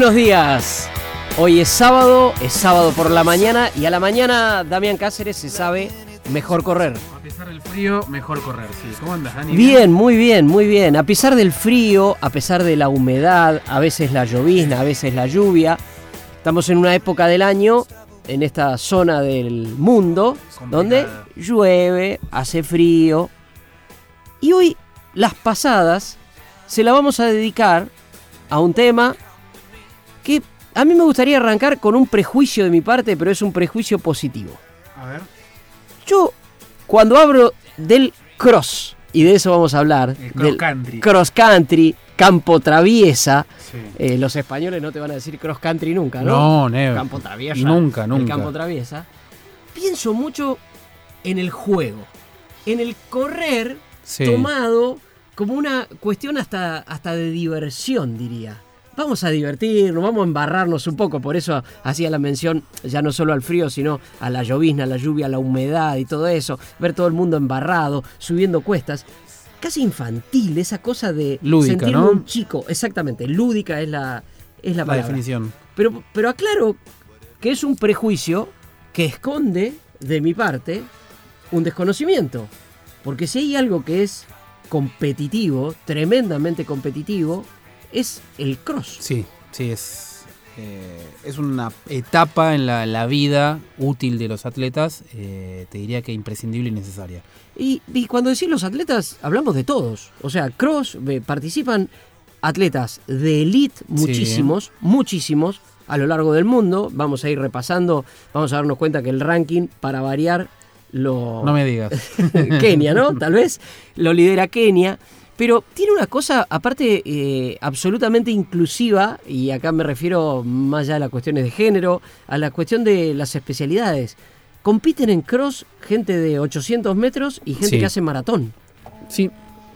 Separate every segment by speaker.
Speaker 1: Buenos días. Hoy es sábado, es sábado por la mañana y a la mañana Damián Cáceres se sabe mejor correr.
Speaker 2: A pesar del frío, mejor correr. Sí. ¿Cómo andas, Dani?
Speaker 1: Bien, muy bien, muy bien. A pesar del frío, a pesar de la humedad, a veces la llovizna, a veces la lluvia, estamos en una época del año, en esta zona del mundo,
Speaker 2: Complicada.
Speaker 1: donde llueve, hace frío. Y hoy las pasadas se la vamos a dedicar a un tema que a mí me gustaría arrancar con un prejuicio de mi parte, pero es un prejuicio positivo.
Speaker 2: A ver.
Speaker 1: Yo, cuando hablo del cross, y de eso vamos a hablar,
Speaker 2: El cross
Speaker 1: del
Speaker 2: country.
Speaker 1: cross country, campo traviesa,
Speaker 2: Sí.
Speaker 1: eh, los españoles no te van a decir cross country nunca, ¿no?
Speaker 2: No, never.
Speaker 1: Campo traviesa.
Speaker 2: Y nunca,
Speaker 1: el
Speaker 2: nunca.
Speaker 1: campo traviesa. Pienso mucho en el juego, en el correr
Speaker 2: Sí.
Speaker 1: tomado como una cuestión hasta, hasta de diversión, diría. Vamos a divertirnos, vamos a embarrarnos un poco, por eso hacía la mención ya no solo al frío, sino a la llovizna, a la lluvia, a la humedad y todo eso, ver todo el mundo embarrado, subiendo cuestas. Casi infantil, esa cosa de
Speaker 2: Lúdica,
Speaker 1: sentirme
Speaker 2: ¿no?
Speaker 1: un chico, exactamente, lúdica es la, es la
Speaker 2: La
Speaker 1: palabra.
Speaker 2: definición.
Speaker 1: Pero, pero aclaro que es un prejuicio que esconde, de mi parte, un desconocimiento. Porque si hay algo que es competitivo, tremendamente competitivo, es el cross.
Speaker 2: Sí, sí, es, eh, es una etapa en la, la vida útil de los atletas, eh, te diría que imprescindible y necesaria.
Speaker 1: Y, y cuando decís los atletas, hablamos de todos. O sea, cross, eh, participan atletas de elite, muchísimos, muchísimos, a lo largo del mundo. Vamos a ir repasando, vamos a darnos cuenta que el ranking, para variar, lo...
Speaker 2: No me digas.
Speaker 1: Kenia, ¿no? Tal vez lo lidera Kenia. Pero tiene una cosa, aparte, eh, absolutamente inclusiva, y acá me refiero más allá de las cuestiones de género, a la cuestión de las especialidades. Compiten en cross gente de 800 metros y gente
Speaker 2: Sí.
Speaker 1: que hace maratón.
Speaker 2: Sí,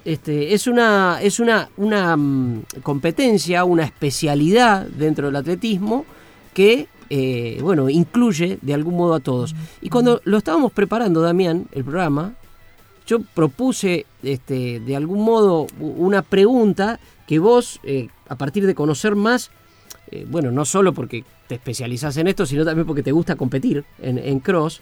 Speaker 1: Este, es una, es una, una mm, competencia, una especialidad dentro del atletismo que, eh, bueno, incluye de algún modo a todos. Y cuando lo estábamos preparando, Damián, el programa, yo propuse este, de algún modo una pregunta que vos, eh, a partir de conocer más, eh, bueno, no solo porque te especializás en esto, sino también porque te gusta competir en, cross,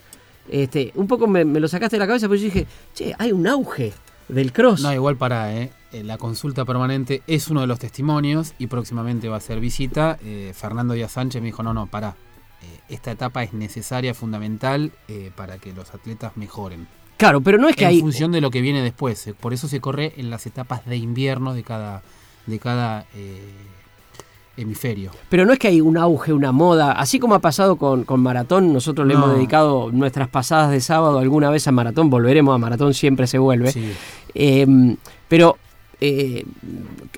Speaker 1: este, un poco me, lo sacaste de la cabeza, porque yo dije, che, hay un auge del cross.
Speaker 2: no, igual para, ¿eh? Eh, La consulta permanente es uno de los testimonios y próximamente va a ser visita. Fernando Díaz Sánchez me dijo, no, no, para. esta etapa es necesaria, fundamental para que los atletas mejoren.
Speaker 1: Claro, pero no es que
Speaker 2: en
Speaker 1: hay...
Speaker 2: función de lo que viene después. eh, Por eso se corre en las etapas de invierno de cada, de cada eh, hemisferio.
Speaker 1: Pero no es que hay un auge, una moda, así como ha pasado con, con Maratón, nosotros le hemos dedicado nuestras pasadas de sábado alguna vez a Maratón, volveremos a Maratón, siempre se vuelve.
Speaker 2: Sí.
Speaker 1: Eh, pero eh,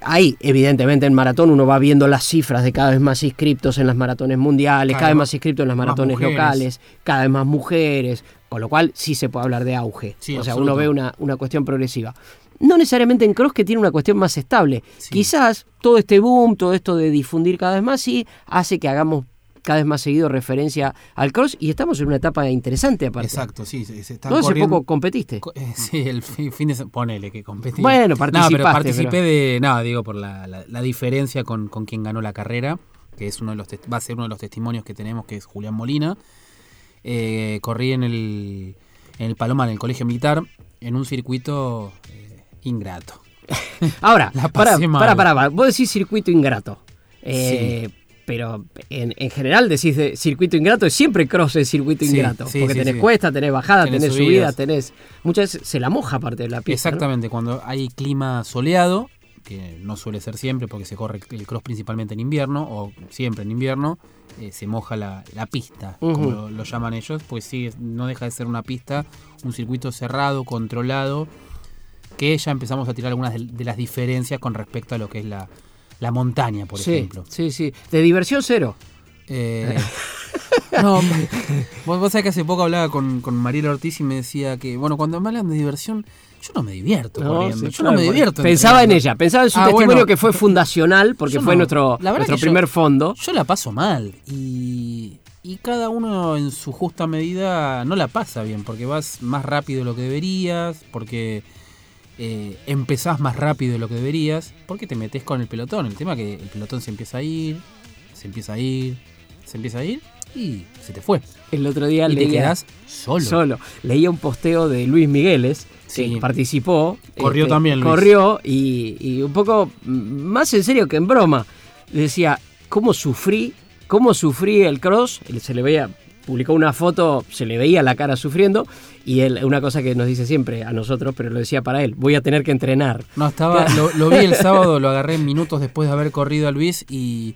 Speaker 1: ahí, evidentemente, en Maratón uno va viendo las cifras de cada vez más inscriptos en las maratones mundiales,
Speaker 2: Cada
Speaker 1: cada, vez más inscriptos en las maratones locales, cada vez más mujeres, con lo cual sí se puede hablar de auge.
Speaker 2: Sí,
Speaker 1: o sea,
Speaker 2: absoluto.
Speaker 1: uno ve una, una cuestión progresiva. No necesariamente en cross que tiene una cuestión más estable.
Speaker 2: Sí.
Speaker 1: Quizás todo este boom, todo esto de difundir cada vez más, sí hace que hagamos cada vez más seguido referencia al cross y estamos en una etapa interesante aparte.
Speaker 2: Exacto, sí. Se, se están
Speaker 1: ¿No hace poco competiste?
Speaker 2: Co- eh, Sí, el fi- fin de semana. Ponele que competí.
Speaker 1: Bueno,
Speaker 2: No,
Speaker 1: participaste,
Speaker 2: pero participé
Speaker 1: pero-
Speaker 2: de. No, digo, por la, la- la diferencia con, con quien ganó la carrera, que es uno de los va a ser uno de los testimonios que tenemos, que es Julián Molina. Eh, corrí en el, en el Palomar, en el colegio militar, en un circuito eh, ingrato.
Speaker 1: Ahora, para, para, para. Vos decís circuito ingrato. Eh, pero en, en general decís de circuito ingrato, es siempre cross es circuito
Speaker 2: Sí,
Speaker 1: ingrato.
Speaker 2: sí,
Speaker 1: porque
Speaker 2: sí,
Speaker 1: tenés cuesta, tenés bajada,
Speaker 2: Tenés
Speaker 1: tenés,
Speaker 2: subidas.
Speaker 1: subida, tenés. Muchas veces se la moja parte de la pista. ¿no?
Speaker 2: Exactamente, cuando hay clima soleado, que no suele ser siempre porque se corre el cross principalmente en invierno, o siempre en invierno, eh, se moja la, la pista, como lo, lo llaman ellos, pues sí, no deja de ser una pista, un circuito cerrado, controlado, que ya empezamos a tirar algunas de, de las diferencias con respecto a lo que es la, la montaña, por
Speaker 1: sí,
Speaker 2: ejemplo.
Speaker 1: sí, sí. De diversión cero.
Speaker 2: Eh, no, vos, vos sabés que hace poco hablaba con, con Mariela Ortiz y me decía que, bueno, cuando me hablan de diversión, yo no me divierto
Speaker 1: No,
Speaker 2: corriendo.
Speaker 1: sí,
Speaker 2: yo no me divierto.
Speaker 1: Pensaba en ella, pensaba en su
Speaker 2: Ah,
Speaker 1: testimonio
Speaker 2: bueno.
Speaker 1: que fue fundacional, porque fue
Speaker 2: no.
Speaker 1: nuestro, nuestro
Speaker 2: yo-
Speaker 1: primer fondo.
Speaker 2: Yo la paso mal y, y cada uno en su justa medida no la pasa bien porque vas más rápido de lo que deberías, porque eh, empezás más rápido de lo que deberías, porque te metes con el pelotón. El tema es que el pelotón se empieza a ir, se empieza a ir, se empieza a ir y se te fue.
Speaker 1: El otro día
Speaker 2: Y te quedás solo.
Speaker 1: solo. Leía un posteo de Luis Migueles, que
Speaker 2: Sí.
Speaker 1: participó. este,
Speaker 2: Corrió también, Luis.
Speaker 1: Corrió y, y un poco más en serio que en broma. Decía, ¿cómo sufrí? ¿Cómo sufrí el cross? Se le veía, publicó una foto, se le veía la cara sufriendo. Y él, una cosa que nos dice siempre a nosotros, pero lo decía para él, voy a tener que entrenar.
Speaker 2: No, estaba, lo, lo vi el sábado, lo agarré minutos después de haber corrido a Luis y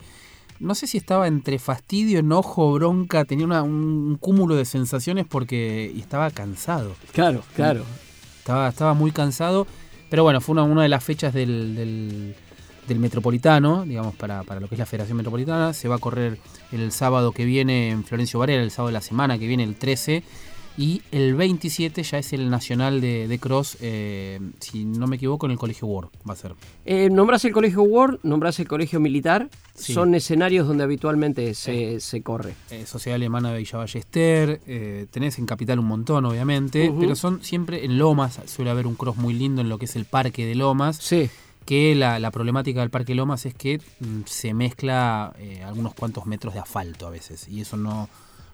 Speaker 2: no sé si estaba entre fastidio, enojo, bronca, tenía una- un cúmulo de sensaciones porque estaba cansado.
Speaker 1: Claro, claro.
Speaker 2: Estaba, estaba muy cansado, pero bueno, fue una, una de las fechas del, del- del Metropolitano, digamos, para, para lo que es la Federación Metropolitana. Se va a correr el sábado que viene en Florencio Varela, el sábado de la semana que viene, el 13. Y el 27 ya es el nacional de, de cross, eh, si no me equivoco, en el Colegio Ward va a ser.
Speaker 1: Eh, nombrás el colegio Ward, nombrás el colegio militar,
Speaker 2: Sí.
Speaker 1: son escenarios donde habitualmente se, se corre.
Speaker 2: Eh, Sociedad Alemana de Villa Ballester, eh, tenés en Capital un montón, obviamente, pero son siempre en Lomas, suele haber un cross muy lindo en lo que es el Parque de Lomas.
Speaker 1: Sí,
Speaker 2: que la, la problemática del Parque Lomas es que mm, se mezcla eh, algunos cuantos metros de asfalto a veces y eso no,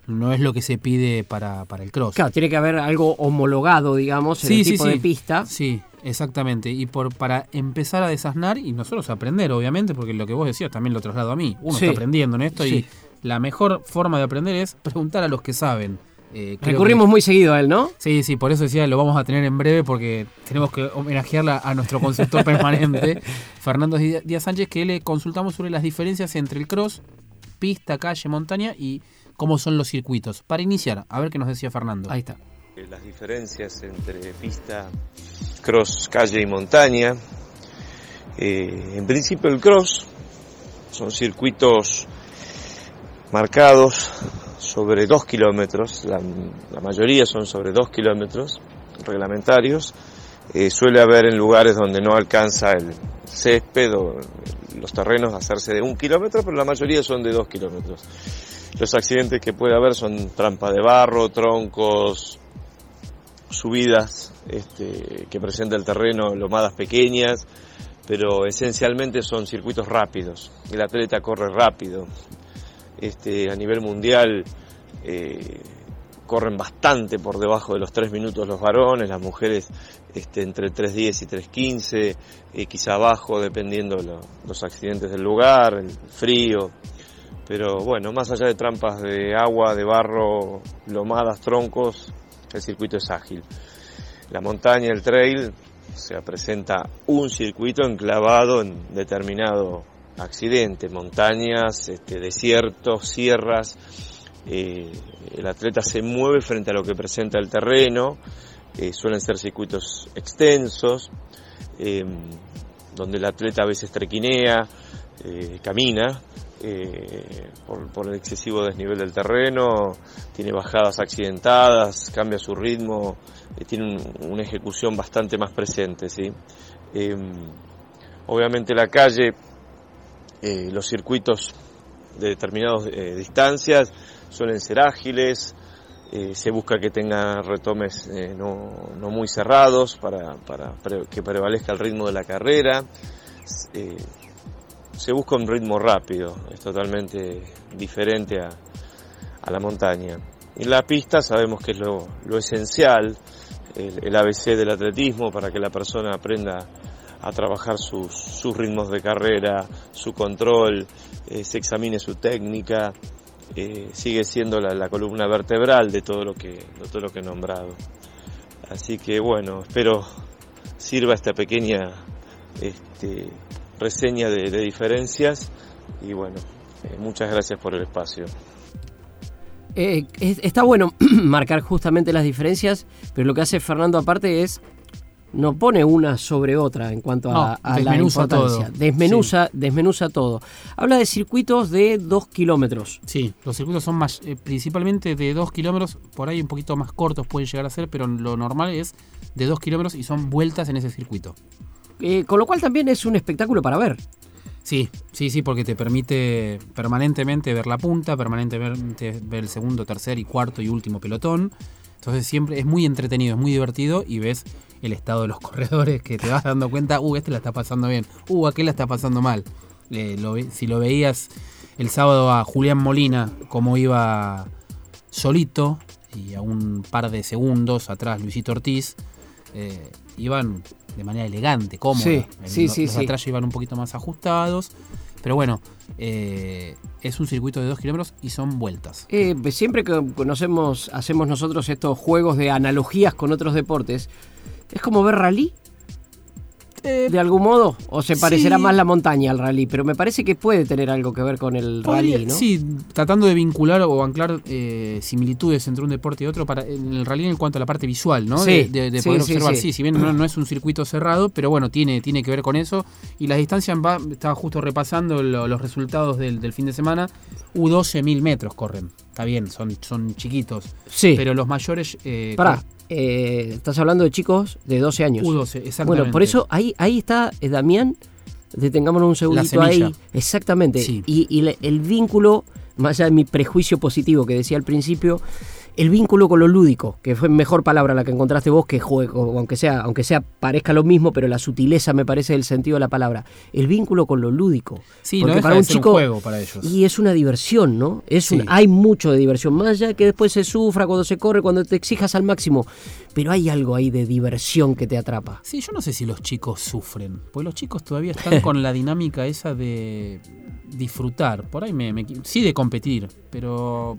Speaker 2: no es lo que se pide para, para el cross.
Speaker 1: claro, tiene que haber algo homologado, digamos, en el tipo de pista.
Speaker 2: Sí, exactamente. Y por para empezar a desasnar y nosotros aprender, obviamente, porque lo que vos decías también lo traslado a mí. Uno está aprendiendo en esto y la mejor forma de aprender es preguntar a los que saben. Eh,
Speaker 1: Recurrimos
Speaker 2: que-
Speaker 1: muy seguido a él, ¿no?
Speaker 2: Sí, sí, por eso decía, lo vamos a tener en breve porque tenemos que homenajearla a nuestro consultor permanente, Fernando Dí- Díaz Sánchez, que le consultamos sobre las diferencias entre el cross, pista, calle, montaña y cómo son los circuitos. Para iniciar, a ver qué nos decía Fernando.
Speaker 1: Ahí está.
Speaker 3: Eh, las diferencias entre pista, cross, calle y montaña. Eh, en principio el cross son circuitos marcados sobre dos kilómetros, la, la mayoría son sobre dos kilómetros reglamentarios. Eh, suele haber en lugares donde no alcanza el césped o los terrenos a hacerse de un kilómetro, pero la mayoría son de dos kilómetros. Los accidentes que puede haber son trampa de barro, troncos, subidas este, que presenta el terreno, lomadas pequeñas, pero esencialmente son circuitos rápidos. El atleta corre rápido. Este, a nivel mundial eh, corren bastante por debajo de los 3 minutos los varones, las mujeres este, entre 3.10 y 3.15, eh, quizá abajo dependiendo lo- los accidentes del lugar, el frío. Pero bueno, más allá de trampas de agua, de barro, lomadas, troncos, el circuito es ágil. La montaña, el trail, se presenta un circuito enclavado en determinado accidente, montañas, este, desiertos, sierras. eh, el atleta se mueve frente a lo que presenta el terreno, eh, suelen ser circuitos extensos, eh, donde el atleta a veces trequinea, camina, eh, por, el excesivo desnivel del terreno, tiene bajadas accidentadas, cambia su ritmo, eh, tiene un- una ejecución bastante más presente, ¿sí? Eh, obviamente la calle, eh, los circuitos de determinadas distancias suelen ser ágiles, se busca que tenga retomes no, no muy cerrados para, para que prevalezca el ritmo de la carrera. Se busca un ritmo rápido, es totalmente diferente a, a la montaña. Y la pista sabemos que es lo, lo esencial, el, ABC del atletismo para que la persona aprenda a trabajar sus, sus ritmos de carrera, su control, eh, se examine su técnica, eh, sigue siendo la, la columna vertebral de todo lo que, de todo lo que he nombrado. Así que bueno, espero sirva esta pequeña este, reseña de, de diferencias y bueno, eh, muchas gracias por el espacio.
Speaker 1: Eh, es- está bueno marcar justamente las diferencias, pero lo que hace Fernando aparte es no pone una sobre otra en cuanto a,
Speaker 2: No,
Speaker 1: a la importancia.
Speaker 2: todo.
Speaker 1: Desmenuza, desmenuza todo. Habla de circuitos de 2 kilómetros.
Speaker 2: Sí, los circuitos son más, eh, principalmente de 2 kilómetros, por ahí un poquito más cortos pueden llegar a ser, pero lo normal es de 2 kilómetros y son vueltas en ese circuito.
Speaker 1: Eh, con lo cual también es un espectáculo para ver.
Speaker 2: Sí, sí, sí, porque te permite permanentemente ver la punta, permanentemente ver el segundo, tercer y cuarto y último pelotón. Entonces siempre es muy entretenido, es muy divertido y ves el estado de los corredores que te vas dando cuenta, uh, este la está pasando bien, uh, aquel la está pasando mal. Eh, si lo veías el sábado a Julián Molina, como iba solito y a un par de segundos atrás Luisito Ortiz, eh, iban de manera elegante, cómoda.
Speaker 1: Sí,
Speaker 2: El-
Speaker 1: sí,
Speaker 2: los,
Speaker 1: sí,
Speaker 2: los atrás iban un poquito más ajustados. Pero bueno, eh, es un circuito de 2 kilómetros y son vueltas.
Speaker 1: Eh, siempre que conocemos, hacemos nosotros estos juegos de analogías con otros deportes, es como ver rally. De algún modo, o se parecerá
Speaker 2: sí.
Speaker 1: más la montaña al rally, pero me parece que puede tener algo que ver con el
Speaker 2: Podría-
Speaker 1: rally, ¿no?
Speaker 2: Sí, tratando de vincular o anclar eh, similitudes entre un deporte y otro para en el rally en cuanto a la parte visual, ¿no?
Speaker 1: Sí,
Speaker 2: de de- de
Speaker 1: sí,
Speaker 2: poder observar.
Speaker 1: sí.
Speaker 2: Sí, si bien no, no es un circuito cerrado, pero bueno, tiene, tiene que ver con eso. Y las distancias, va, estaba justo repasando lo- los resultados del, del fin de semana. U12 mil metros corren. Está bien, son, son chiquitos.
Speaker 1: Sí.
Speaker 2: Pero los mayores. Eh,
Speaker 1: Pará, eh, estás hablando de chicos de 12 años.
Speaker 2: U12, exactamente.
Speaker 1: Bueno, por eso ahí, ahí está eh, Damián. Detengámonos un segundito
Speaker 2: semilla.
Speaker 1: ahí. Exactamente.
Speaker 2: Sí.
Speaker 1: Y, y le- el vínculo, más allá de mi prejuicio positivo que decía al principio, el vínculo con lo lúdico, que fue mejor palabra la que encontraste vos que juego, aunque sea, aunque sea parezca lo mismo, pero la sutileza me parece el sentido de la palabra. El vínculo con lo lúdico.
Speaker 2: Sí,
Speaker 1: Porque
Speaker 2: no
Speaker 1: para un
Speaker 2: juego para ellos.
Speaker 1: y es una diversión, ¿no? Es un- hay mucho de diversión, más allá que después se sufra cuando se corre, cuando te exijas al máximo, pero hay algo ahí de diversión que te atrapa.
Speaker 2: Sí, yo no sé si los chicos sufren, porque los chicos todavía están con la dinámica esa de disfrutar. Por ahí me, me- sí de competir, pero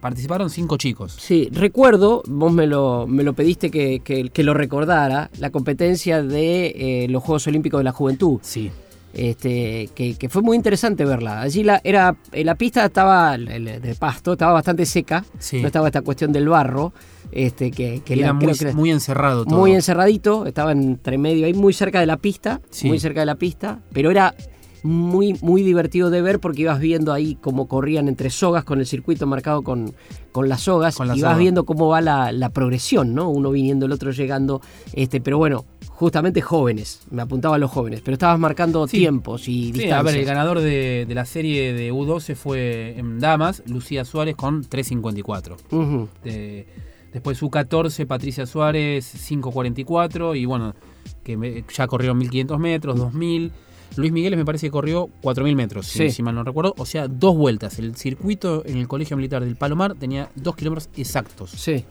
Speaker 2: participaron cinco chicos.
Speaker 1: Sí, recuerdo, vos me lo, me lo pediste que, que- que lo recordara, la competencia de eh, los Juegos Olímpicos de la Juventud.
Speaker 2: Sí,
Speaker 1: Este, que, que fue muy interesante verla. Allí la, era, la pista estaba de pasto, estaba bastante seca,
Speaker 2: sí.
Speaker 1: no estaba esta cuestión del barro, este, que, que
Speaker 2: Y
Speaker 1: la-
Speaker 2: era muy,
Speaker 1: que era-
Speaker 2: muy encerrado todo.
Speaker 1: muy encerradito, estaba entre medio ahí, muy cerca de la pista,
Speaker 2: Sí.
Speaker 1: muy cerca de la pista, pero era muy, muy divertido de ver porque ibas viendo ahí cómo corrían entre sogas con el circuito marcado con, con las sogas
Speaker 2: Con la
Speaker 1: y vas
Speaker 2: soga.
Speaker 1: viendo cómo va la, la progresión, ¿no? Uno viniendo, el otro llegando, este, pero bueno, justamente jóvenes, me apuntaba a los jóvenes, pero estabas marcando
Speaker 2: Sí.
Speaker 1: tiempos y
Speaker 2: Sí,
Speaker 1: distancias.
Speaker 2: a ver, el ganador de, de la serie de U12 fue en Damas, Lucía Suárez con 3.54.
Speaker 1: Ujú.
Speaker 2: De- después U14, Patricia Suárez, 5.44. Y bueno, que ya corrieron 1.500 metros, 2.000. Luis Miguel me parece que corrió 4.000 metros, si-
Speaker 1: Sí.
Speaker 2: si, mal no recuerdo. O sea, dos vueltas. El circuito en el Colegio Militar del Palomar tenía dos kilómetros exactos.
Speaker 1: Sí,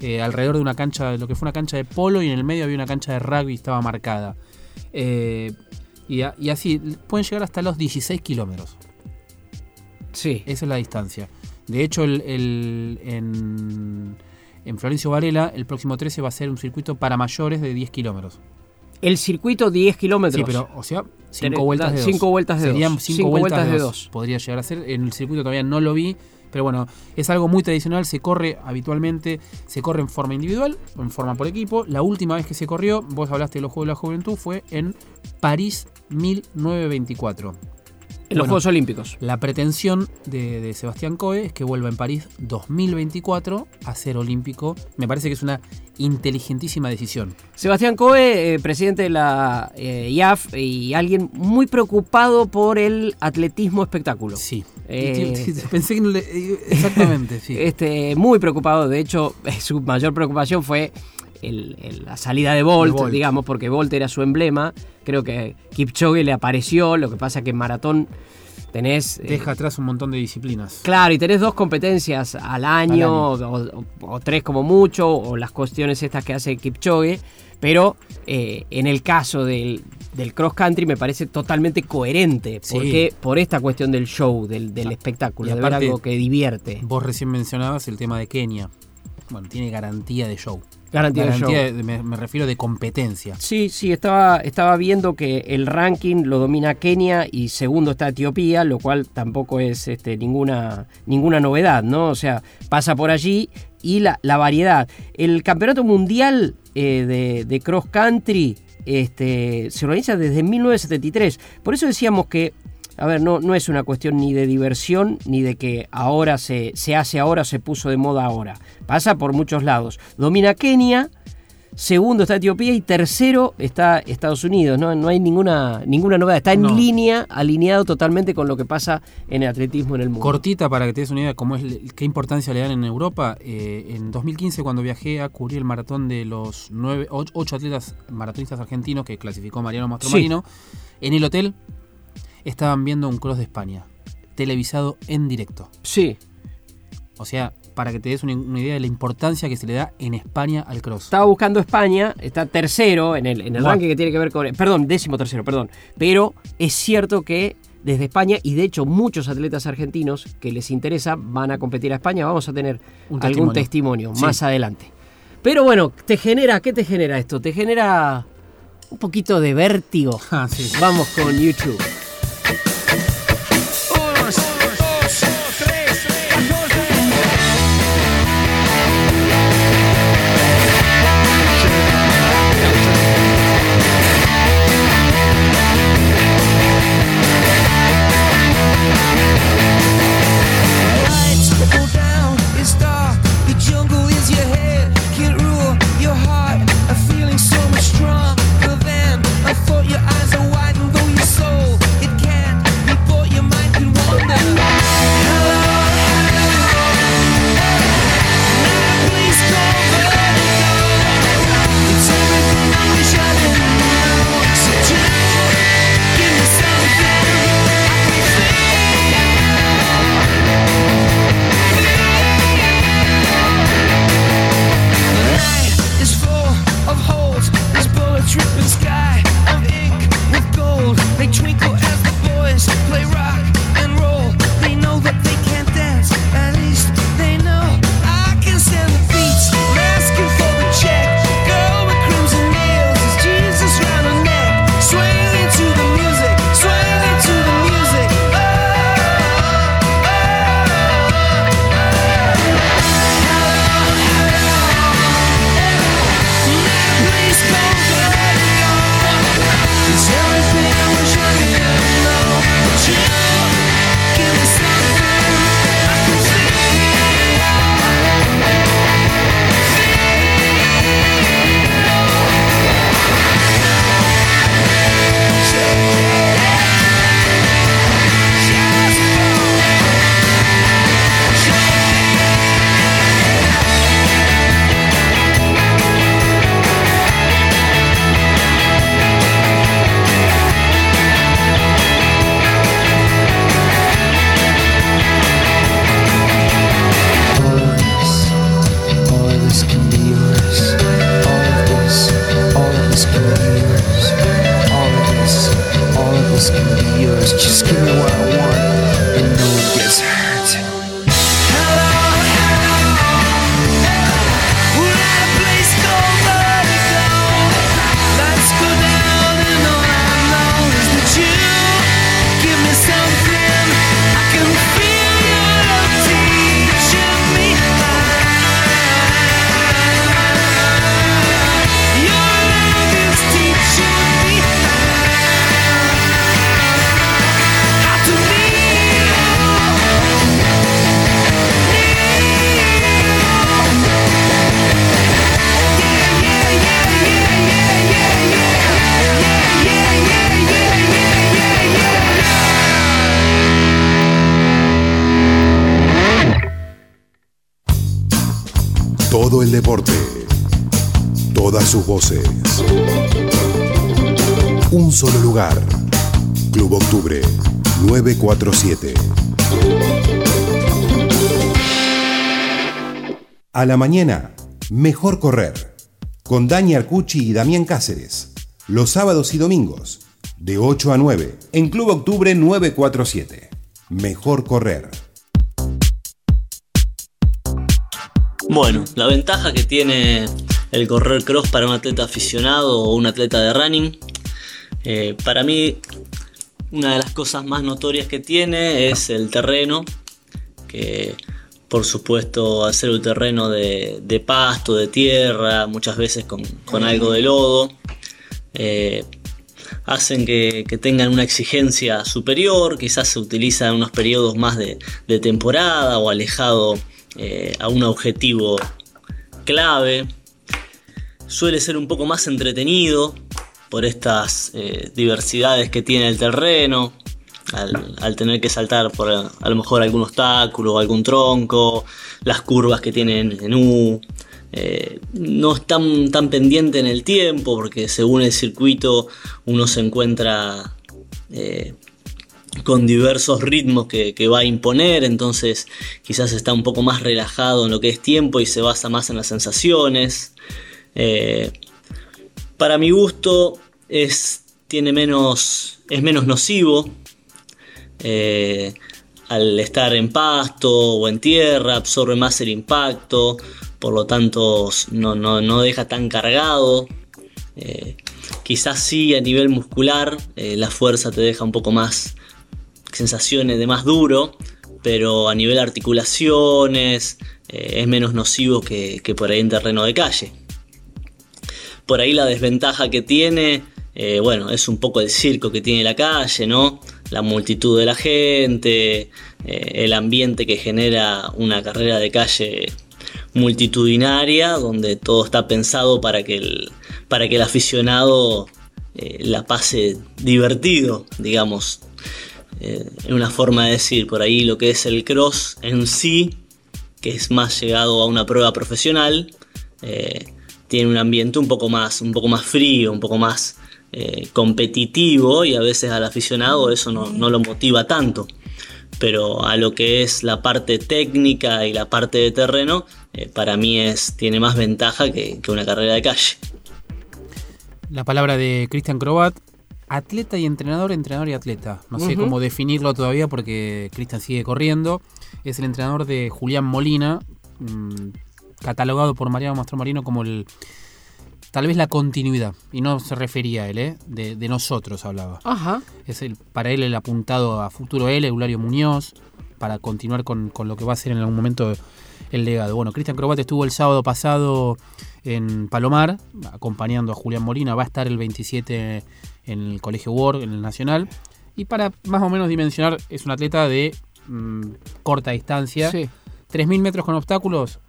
Speaker 2: eh, alrededor de una cancha, lo que fue una cancha de polo y en el medio había una cancha de rugby, estaba marcada. Eh, y, a- y así, pueden llegar hasta los 16 kilómetros.
Speaker 1: sí.
Speaker 2: Esa es la distancia. De hecho, el, el- en, en Florencio Varela, el próximo 13 va a ser un circuito para mayores de 10 kilómetros.
Speaker 1: El circuito 10 kilómetros.
Speaker 2: Sí, pero, o sea, cinco vueltas de dos.
Speaker 1: cinco vueltas de
Speaker 2: Serían
Speaker 1: dos.
Speaker 2: cinco,
Speaker 1: Cinco
Speaker 2: vueltas,
Speaker 1: vueltas
Speaker 2: de dos.
Speaker 1: dos.
Speaker 2: Podría llegar a ser. En el circuito todavía no lo vi. Pero bueno, es algo muy tradicional. Se corre habitualmente, se corre en forma individual o en forma por equipo. La última vez que se corrió, vos hablaste de los Juegos de la Juventud, fue en París 1924.
Speaker 1: En los
Speaker 2: bueno.
Speaker 1: Juegos Olímpicos.
Speaker 2: La pretensión de, de Sebastián Coe es que vuelva en París 2024 a ser olímpico. Me parece que es una inteligentísima decisión.
Speaker 1: Sebastián Coe, eh, presidente de la eh, IAF y alguien muy preocupado por el atletismo espectáculo.
Speaker 2: Sí.
Speaker 1: Eh,
Speaker 2: Pensé que no le- Exactamente, sí.
Speaker 1: Este, muy preocupado, de hecho, su mayor preocupación fue el- el- la salida de Bolt, digamos, porque Bolt era su emblema. Creo que Kipchoge le apareció, lo que pasa que en maratón
Speaker 4: tenés... eh,
Speaker 2: Deja atrás un montón de disciplinas.
Speaker 4: Claro, y tenés dos competencias al año,
Speaker 2: Al
Speaker 4: O, o- o tres como mucho, o las cuestiones estas que hace Kipchoge, pero eh, en el caso del, del cross country me parece totalmente coherente,
Speaker 2: Sí.
Speaker 4: porque por esta cuestión del show, del, del espectáculo,
Speaker 2: y
Speaker 4: de ver algo que divierte.
Speaker 2: Vos recién mencionabas el tema de Kenia. Bueno, tiene garantía de show.
Speaker 4: Garantía de show.
Speaker 2: de- me, me refiero de competencia.
Speaker 4: Sí, sí, estaba, estaba viendo que el ranking lo domina Kenia y segundo está Etiopía, lo cual tampoco es este, ninguna, ninguna novedad, ¿no? O sea, pasa por allí y la, la variedad. El campeonato mundial eh, de, de cross country este, se organiza desde 1973. Por eso decíamos que, a ver, no, no es una cuestión ni de diversión ni de que ahora se, se hace ahora, se puso de moda ahora. Pasa por muchos lados. Domina Kenia. Segundo está Etiopía y tercero está Estados Unidos. No, no hay ninguna, ninguna novedad. Está en
Speaker 2: No.
Speaker 4: línea, alineado totalmente con lo que pasa en el atletismo en el mundo.
Speaker 2: Cortita para que te des una idea cómo es, qué importancia le dan en Europa. Eh, en 2015 cuando viajé a cubrir el maratón de los nueve, och- ocho atletas maratonistas argentinos que clasificó Mariano Mastromarino, en el hotel estaban viendo un cross de España, televisado en directo.
Speaker 4: Sí,
Speaker 2: O sea, para que te des una, una idea de la importancia que se le da en España al cross.
Speaker 4: estaba buscando España, está tercero en el, en el ranking que tiene que ver con. Perdón, décimo tercero, perdón. Pero es cierto que desde España, y de hecho muchos atletas argentinos que les interesa van a competir a España, vamos a tener
Speaker 2: Un
Speaker 4: algún
Speaker 2: testimonio.
Speaker 4: testimonio
Speaker 2: Sí.
Speaker 4: más adelante. Pero bueno, te genera, ¿qué te genera esto? Te genera un poquito de vértigo.
Speaker 2: Ah, sí.
Speaker 4: Vamos con YouTube.
Speaker 5: A
Speaker 6: la mañana, mejor correr. Con Dani Arcucci y Damián Cáceres. Los sábados y domingos, de 8 a 9, en Club Octubre 947. Mejor correr.
Speaker 7: Bueno, la ventaja que tiene el correr cross para un atleta aficionado o un atleta de running, eh, para mí una de las cosas más notorias que tiene es el terreno, que por supuesto ser un terreno de, pasto, de tierra, muchas veces con, algo de lodo, eh, hacen que, tengan una exigencia superior, quizás se utiliza en unos periodos más de, de temporada o alejado eh, a un objetivo clave. Suele ser un poco más entretenido por estas eh, diversidades que tiene el terreno, al, tener que saltar por a, a lo mejor algún obstáculo, algún tronco, las curvas que tienen en U. Eh, no es tan, tan pendiente en el tiempo porque según el circuito uno se encuentra eh, con diversos ritmos que, que, va a imponer, entonces quizás está un poco más relajado en lo que es tiempo y se basa más en las sensaciones. Eh, para mi gusto es, tiene menos, es menos nocivo. Eh, al estar en pasto o en tierra absorbe más el impacto, por lo tanto no, no, no deja tan cargado. Eh, quizás sí a nivel muscular eh, la fuerza te deja un poco más sensaciones de más duro, pero a nivel articulaciones es menos nocivo que, que, por ahí en terreno de calle. Por ahí la desventaja que tiene, bueno, es un poco el circo que tiene la calle, ¿no? La multitud de la gente, eh, el ambiente que genera una carrera de calle multitudinaria, donde todo está pensado para que el, para que el aficionado eh, la pase divertido, digamos. Eh, en una forma de decir por ahí lo que es el cross en sí, que es más llegado a una prueba profesional, tiene un ambiente un poco más, un poco más frío, un poco más eh, competitivo y a veces al aficionado eso no, no lo motiva tanto pero a lo que es la parte técnica y la parte de terreno, eh, para mí es, tiene más ventaja que, que, una carrera de calle.
Speaker 2: La palabra de Cristian Crobat, atleta y entrenador, entrenador y atleta. No uh -huh. sé cómo definirlo todavía porque Cristian sigue corriendo. Es el entrenador de Julián Molina, mmm, catalogado por Mariano Mastromarino como el tal vez la continuidad, y no se refería a él, ¿eh? de, de, nosotros hablaba.
Speaker 1: Ajá.
Speaker 2: Es el, para él el apuntado a futuro él, Eulario Muñoz, para continuar con, con, lo que va a ser en algún momento el legado. Bueno, Cristian Crobat estuvo el sábado pasado en Palomar, acompañando a Julián Molina, va a estar el 27 en el Colegio Ward, en el Nacional, y para más o menos dimensionar, es un atleta de mmm, corta distancia, sí. 3.000 metros con obstáculos,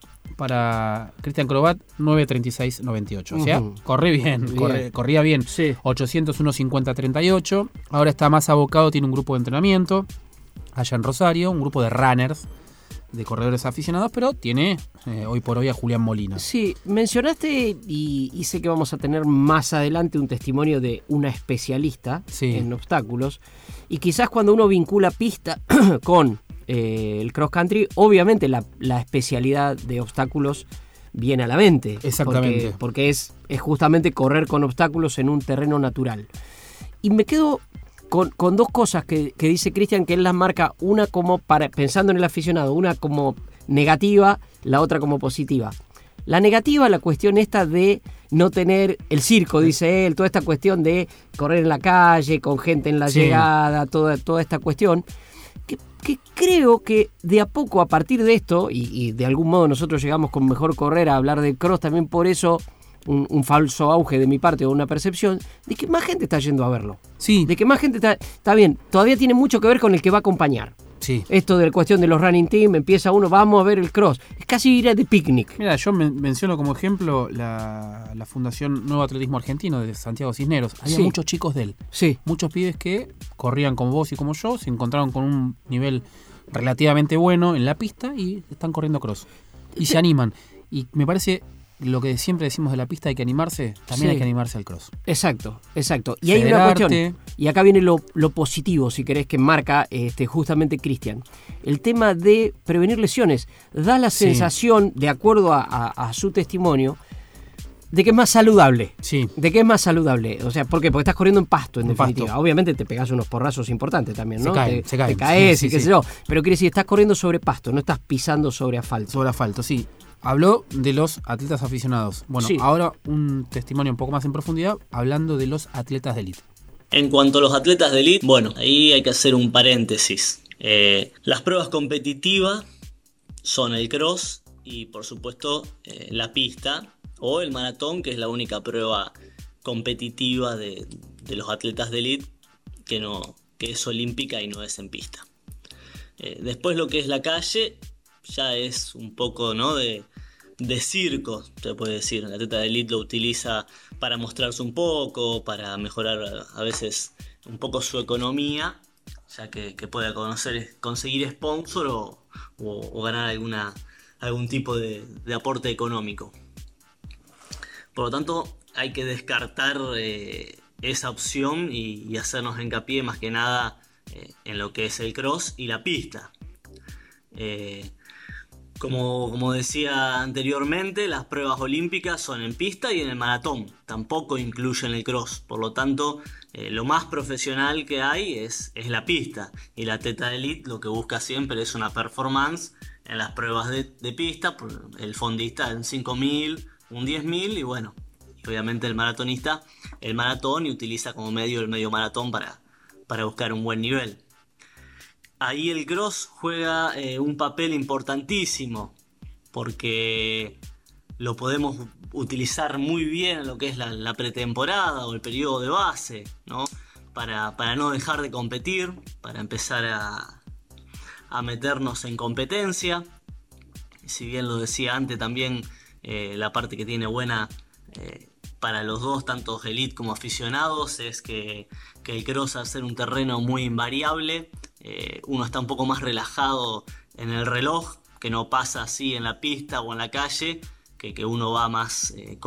Speaker 2: para Cristian Crobat 9.36.98. O sea, uh -huh. corre bien, bien. Corre, corría bien. Sí. 801 50 38. Ahora está más abocado, tiene un grupo de entrenamiento allá en Rosario, un grupo de runners, de corredores aficionados, pero tiene eh, hoy por hoy a Julián Molina.
Speaker 1: Sí, mencionaste y, y, sé que vamos a tener más adelante un testimonio de una especialista sí. en obstáculos. Y quizás cuando uno vincula pista con eh, el cross country, obviamente la, la, especialidad de obstáculos viene a la mente.
Speaker 2: Exactamente.
Speaker 1: Porque, porque es, es, justamente correr con obstáculos en un terreno natural. Y me quedo con, con dos cosas que, que dice Cristian, que él las marca, una como para, pensando en el aficionado, una como negativa, la otra como positiva. La negativa, la cuestión esta de no tener el circo, dice él, toda esta cuestión de correr en la calle, con gente en la sí. llegada, toda, toda esta cuestión que, creo que de a poco, a partir de esto, y, y, de algún modo nosotros llegamos con mejor correr a hablar de cross, también por eso un, un, falso auge de mi parte o una percepción, de que más gente está yendo a verlo.
Speaker 2: Sí.
Speaker 1: De que más gente está. Está bien, todavía tiene mucho que ver con el que va a acompañar.
Speaker 2: Sí.
Speaker 1: Esto de la cuestión de los running team, empieza uno, vamos a ver el cross. Es casi ir de picnic.
Speaker 2: Mira, yo me menciono como ejemplo la, la, Fundación Nuevo Atletismo Argentino de Santiago Cisneros. Había sí. muchos chicos de él.
Speaker 1: Sí.
Speaker 2: Muchos pibes que corrían como vos y como yo, se encontraron con un nivel relativamente bueno en la pista y están corriendo cross. Y sí. se animan. Y me parece lo que siempre decimos de la pista hay que animarse, también
Speaker 1: Sí.
Speaker 2: hay que animarse al cross.
Speaker 1: Exacto, exacto. Y hay una cuestión, y acá viene lo, lo positivo, si querés, que marca este, justamente Cristian. El tema de prevenir lesiones. Da la
Speaker 2: Sí.
Speaker 1: sensación, de acuerdo a, a- a su testimonio, de que es más saludable.
Speaker 2: Sí.
Speaker 1: De que es más saludable. O sea, ¿por qué? Porque estás corriendo en pasto, en
Speaker 2: En
Speaker 1: definitiva.
Speaker 2: pasto.
Speaker 1: Obviamente te pegas unos porrazos importantes también,
Speaker 2: Se
Speaker 1: ¿no?
Speaker 2: caen,
Speaker 1: te,
Speaker 2: se caen.
Speaker 1: te caes
Speaker 2: Sí,
Speaker 1: y qué
Speaker 2: sí.
Speaker 1: sé yo. Pero quiere decir, estás corriendo sobre pasto, no estás pisando sobre asfalto.
Speaker 2: Sobre asfalto, sí. Habló de los atletas aficionados. Bueno,
Speaker 1: Sí.
Speaker 2: ahora un testimonio un poco más en profundidad, hablando de los atletas de élite.
Speaker 7: En cuanto a los atletas de elite, bueno, ahí hay que hacer un paréntesis. Eh, las pruebas competitivas son el cross y por supuesto eh, la pista o el maratón, que es la única prueba competitiva de, de los atletas de elite que, no, que es olímpica y no es en pista. Eh, después lo que es la calle ya es un poco ¿no? de, de circo, se puede decir. El atleta de elite lo utiliza para mostrarse un poco, para mejorar a, veces un poco su economía, ya que, que pueda conocer, conseguir sponsor o, ganar alguna, algún tipo de, aporte económico. Por lo tanto, hay que descartar eh, esa opción y, y hacernos hincapié más que nada eh, en lo que es el cross y la pista. Eh, como, como decía anteriormente, las pruebas olímpicas son en pista y en el maratón. Tampoco incluyen el cross. Por lo tanto, eh, lo más profesional que hay es, es la pista. Y la teta elite lo que busca siempre es una performance en las pruebas de, de pista. El fondista en 5000, un 10000 y bueno. Obviamente el maratonista, el maratón y utiliza como medio el medio maratón para, para buscar un buen nivel ahí el cross juega eh, un papel importantísimo porque lo podemos utilizar muy bien en lo que es la, pretemporada o el periodo de base, ¿no? Para, para no dejar de competir, para empezar a, a meternos en competencia. Si bien lo decía antes, también eh, la parte que tiene buena eh, para los dos, tanto elite como aficionados, es que, que el cross al ser un terreno muy invariable, eh, uno está un poco más relajado en el reloj, que no pasa así en la pista o en la calle, que, que uno va más eh,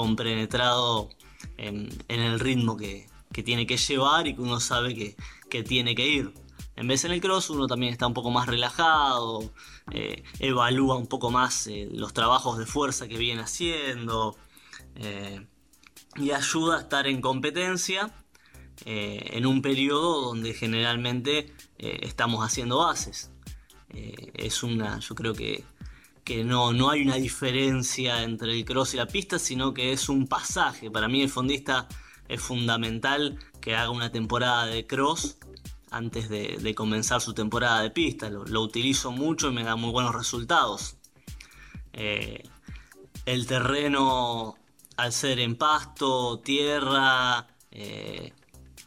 Speaker 7: en, el ritmo que, que tiene que llevar y que uno sabe que, que tiene que ir. En vez en el cross uno también está un poco más relajado, eh, evalúa un poco más eh, los trabajos de fuerza que viene haciendo y ayuda a estar en competencia eh, en un periodo donde generalmente eh, estamos haciendo bases. Eh, es una, yo creo que, que no, no hay una diferencia entre el cross y la pista, sino que es un pasaje. Para mí el fondista es fundamental que haga una temporada de cross antes de, comenzar su temporada de pista. Lo, utilizo mucho y me da muy buenos resultados. El terreno, al ser en pasto, tierra,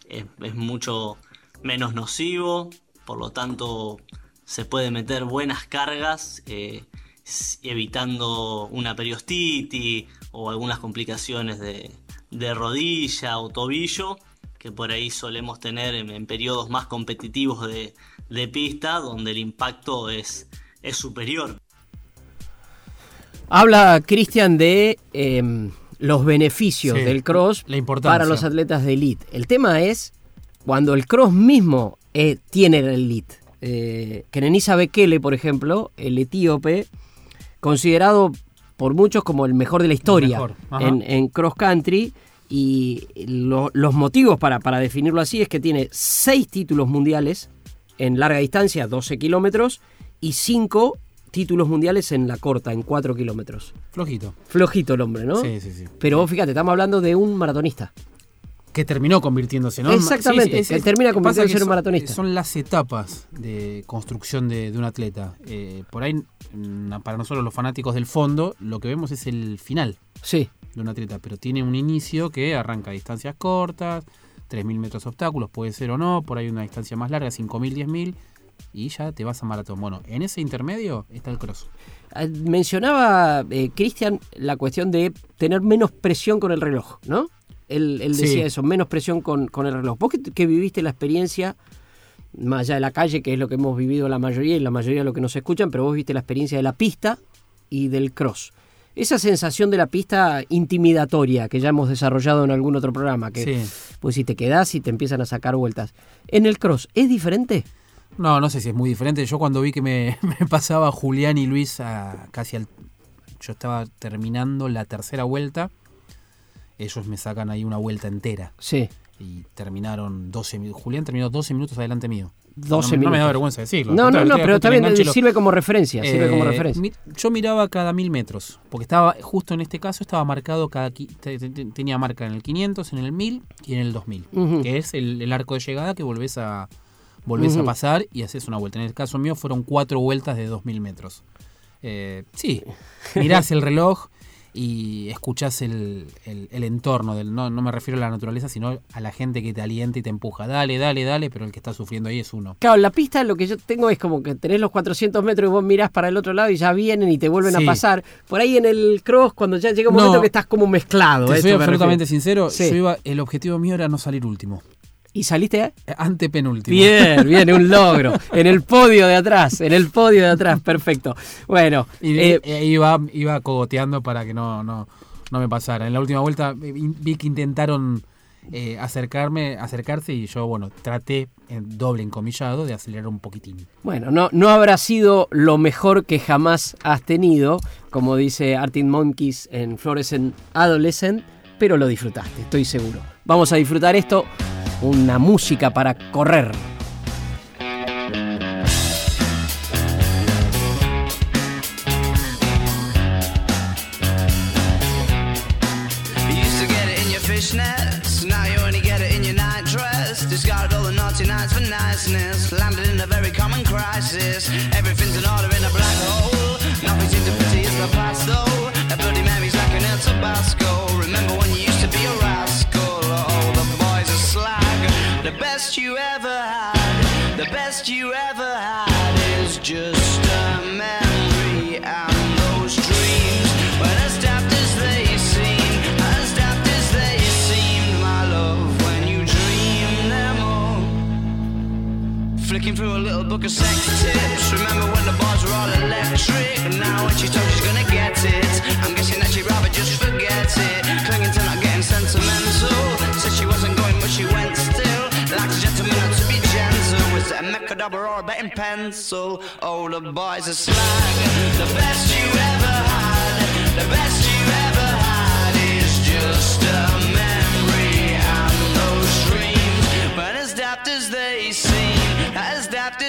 Speaker 7: es, mucho menos nocivo, por lo tanto se puede meter buenas cargas, eh, evitando una periostitis o algunas complicaciones de, de rodilla o tobillo, que por ahí solemos tener en, en periodos más competitivos de, de pista, donde el impacto es, es superior.
Speaker 1: Habla Cristian de em, los beneficios
Speaker 2: Sí,
Speaker 1: del cross para los atletas de elite. El tema es cuando el cross mismo eh, tiene el elite. Eh, Kenenisa Bekele, por ejemplo, el etíope, considerado por muchos como el mejor de la historia en, en cross country. Y lo- los motivos para, para definirlo así es que tiene seis títulos mundiales en larga distancia, 12 kilómetros, y cinco títulos mundiales en la corta, en 4 kilómetros.
Speaker 2: Flojito.
Speaker 1: Flojito el hombre, ¿no?
Speaker 2: Sí, sí, sí.
Speaker 1: Pero vos fíjate, estamos hablando de un maratonista.
Speaker 2: Que terminó convirtiéndose, ¿no?
Speaker 1: Exactamente, que termina convirtiéndose en un maratonista.
Speaker 2: Son las etapas de construcción de, de un atleta. Eh, por ahí, mm, para nosotros los fanáticos del fondo, lo que vemos es el final
Speaker 1: Sí,
Speaker 2: de un atleta, pero tiene un inicio que arranca a distancias cortas, 3.000 metros obstáculos, puede ser o no, por ahí una distancia más larga, 5.000, 10.000, y ya te vas a maratón. Bueno, en ese intermedio está el cross.
Speaker 1: Ah, mencionaba eh, Cristian la cuestión de tener menos presión con el reloj, ¿no? Él, él
Speaker 2: Sí.
Speaker 1: decía eso, menos presión con, con el reloj. Vos que, que viviste la experiencia, más allá de la calle, que es lo que hemos vivido la mayoría y la mayoría de lo que nos escuchan, pero vos viste la experiencia de la pista y del cross. Esa sensación de la pista intimidatoria que ya hemos desarrollado en algún otro programa, que
Speaker 2: Sí.
Speaker 1: pues si te quedás y te empiezan a sacar vueltas. En el cross, ¿es diferente?
Speaker 2: No, no sé si es muy diferente. Yo cuando vi que me, me pasaba Julián y Luis a casi al... Yo estaba terminando la tercera vuelta. Ellos me sacan ahí una vuelta entera.
Speaker 1: Sí.
Speaker 2: Y terminaron 12 minutos. Julián terminó 12 minutos adelante mío.
Speaker 1: 12
Speaker 2: no, No me da vergüenza decirlo.
Speaker 1: No, no, no, pero está
Speaker 2: en
Speaker 1: bien, sirve como referencia, sirve como
Speaker 2: Eh,
Speaker 1: referencia.
Speaker 2: mi- yo miraba cada mil metros, porque estaba, justo en este caso estaba marcado cada, te- te- tenía marca en el 500, en el 1000 y en el 2000,
Speaker 1: Ujú.
Speaker 2: que es el, el arco de llegada que volvés a volvés a pasar y haces una vuelta. En el caso mío fueron cuatro vueltas de 2000 metros. Eh, sí, mirás el reloj y escuchás el, el- el entorno, del, no, no me refiero a la naturaleza, sino a la gente que te alienta y te empuja. Dale, dale, dale, pero el que está sufriendo ahí es uno.
Speaker 1: Claro, la pista lo que yo tengo es como que tenés los 400 metros y vos mirás para el otro lado y ya vienen y te vuelven a pasar. Por ahí en el cross, cuando ya llega un
Speaker 2: No.
Speaker 1: momento que estás como mezclado.
Speaker 2: Te soy
Speaker 1: me
Speaker 2: absolutamente sincero,
Speaker 1: Sí.
Speaker 2: yo iba, el objetivo mío era no salir último.
Speaker 1: ¿Y saliste?
Speaker 2: Antepenúltimo.
Speaker 1: Bien, bien, un logro. En el podio de atrás, en el podio de atrás, perfecto. Bueno,
Speaker 2: Y
Speaker 1: eh,
Speaker 2: eh, iba, iba cogoteando para que no, no, no me pasara. En la última vuelta eh, vi que intentaron eh, acercarme, acercarse y yo, bueno, traté, en doble encomillado, de acelerar un poquitín.
Speaker 1: bueno no, no habrá sido lo mejor que jamás has tenido, como dice Artin Monkeys en Fluorescent Adolescent, pero lo disfrutaste, estoy seguro. Vamos a disfrutar esto, una música para correr.
Speaker 8: Nights for niceness, landed in a very common crisis. Everything's in order Through a little book of sex tips. Remember when the bars were all electric? Now when she told she's gonna get it, I'm guessing that she'd rather just forget it. Clinging to not getting sentimental. Said she wasn't going, but she went still. Like a gentleman, to be gentle. Was it a mechadobber or a betting pencil? Oh, the boys are slag. The best you ever had, the best you ever had is just a memory and those dreams. But as daft as they seem, as daft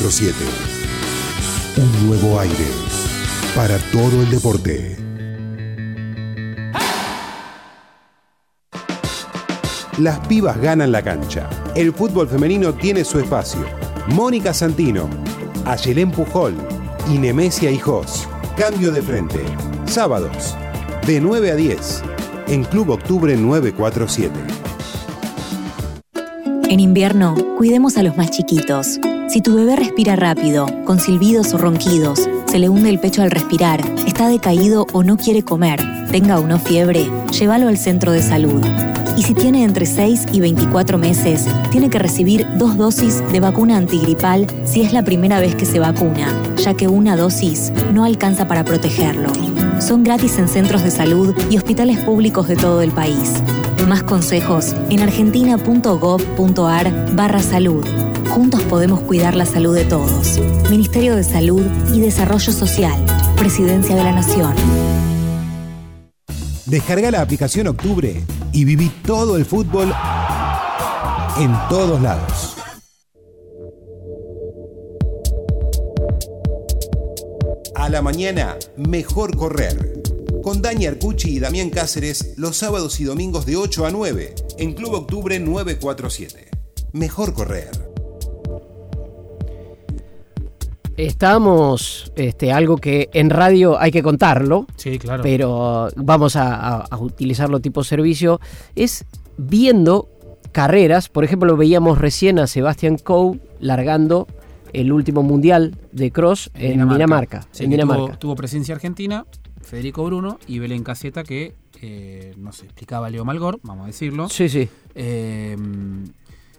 Speaker 6: 947. Un nuevo aire para todo el deporte. Las pibas ganan la cancha. El fútbol femenino tiene su espacio. Mónica Santino, Ayelén Pujol y Nemesia Hijos. Cambio de frente. Sábados, de 9 a 10, en Club Octubre 947.
Speaker 9: En invierno, cuidemos a los más chiquitos. Si tu bebé respira rápido, con silbidos o ronquidos, se le hunde el pecho al respirar, está decaído o no quiere comer, tenga o no fiebre, llévalo al centro de salud. Y si tiene entre 6 y 24 meses, tiene que recibir dos dosis de vacuna antigripal si es la primera vez que se vacuna, ya que una dosis no alcanza para protegerlo. Son gratis en centros de salud y hospitales públicos de todo el país. Más consejos en argentina.gov.ar barra salud. Juntos podemos cuidar la salud de todos. Ministerio de Salud y Desarrollo Social. Presidencia de la Nación.
Speaker 6: Descarga la aplicación Octubre y viví todo el fútbol en todos lados. A la mañana, mejor correr. Con Dani Arcucci y Damián Cáceres los sábados y domingos de 8 a 9 en Club Octubre 947. Mejor correr.
Speaker 1: Estamos, este, algo que en radio hay que contarlo,
Speaker 2: Sí, claro.
Speaker 1: pero vamos a, a- a utilizarlo tipo servicio, es viendo carreras, por ejemplo, lo veíamos recién a Sebastian Coe largando el último mundial de cross en Dinamarca.
Speaker 2: Sí,
Speaker 1: en Dinamarca.
Speaker 2: Tuvo, tuvo presencia argentina, Federico Bruno y Belén Caseta, que eh, nos explicaba Leo Malgor, vamos a decirlo,
Speaker 1: Sí, sí.
Speaker 2: eh,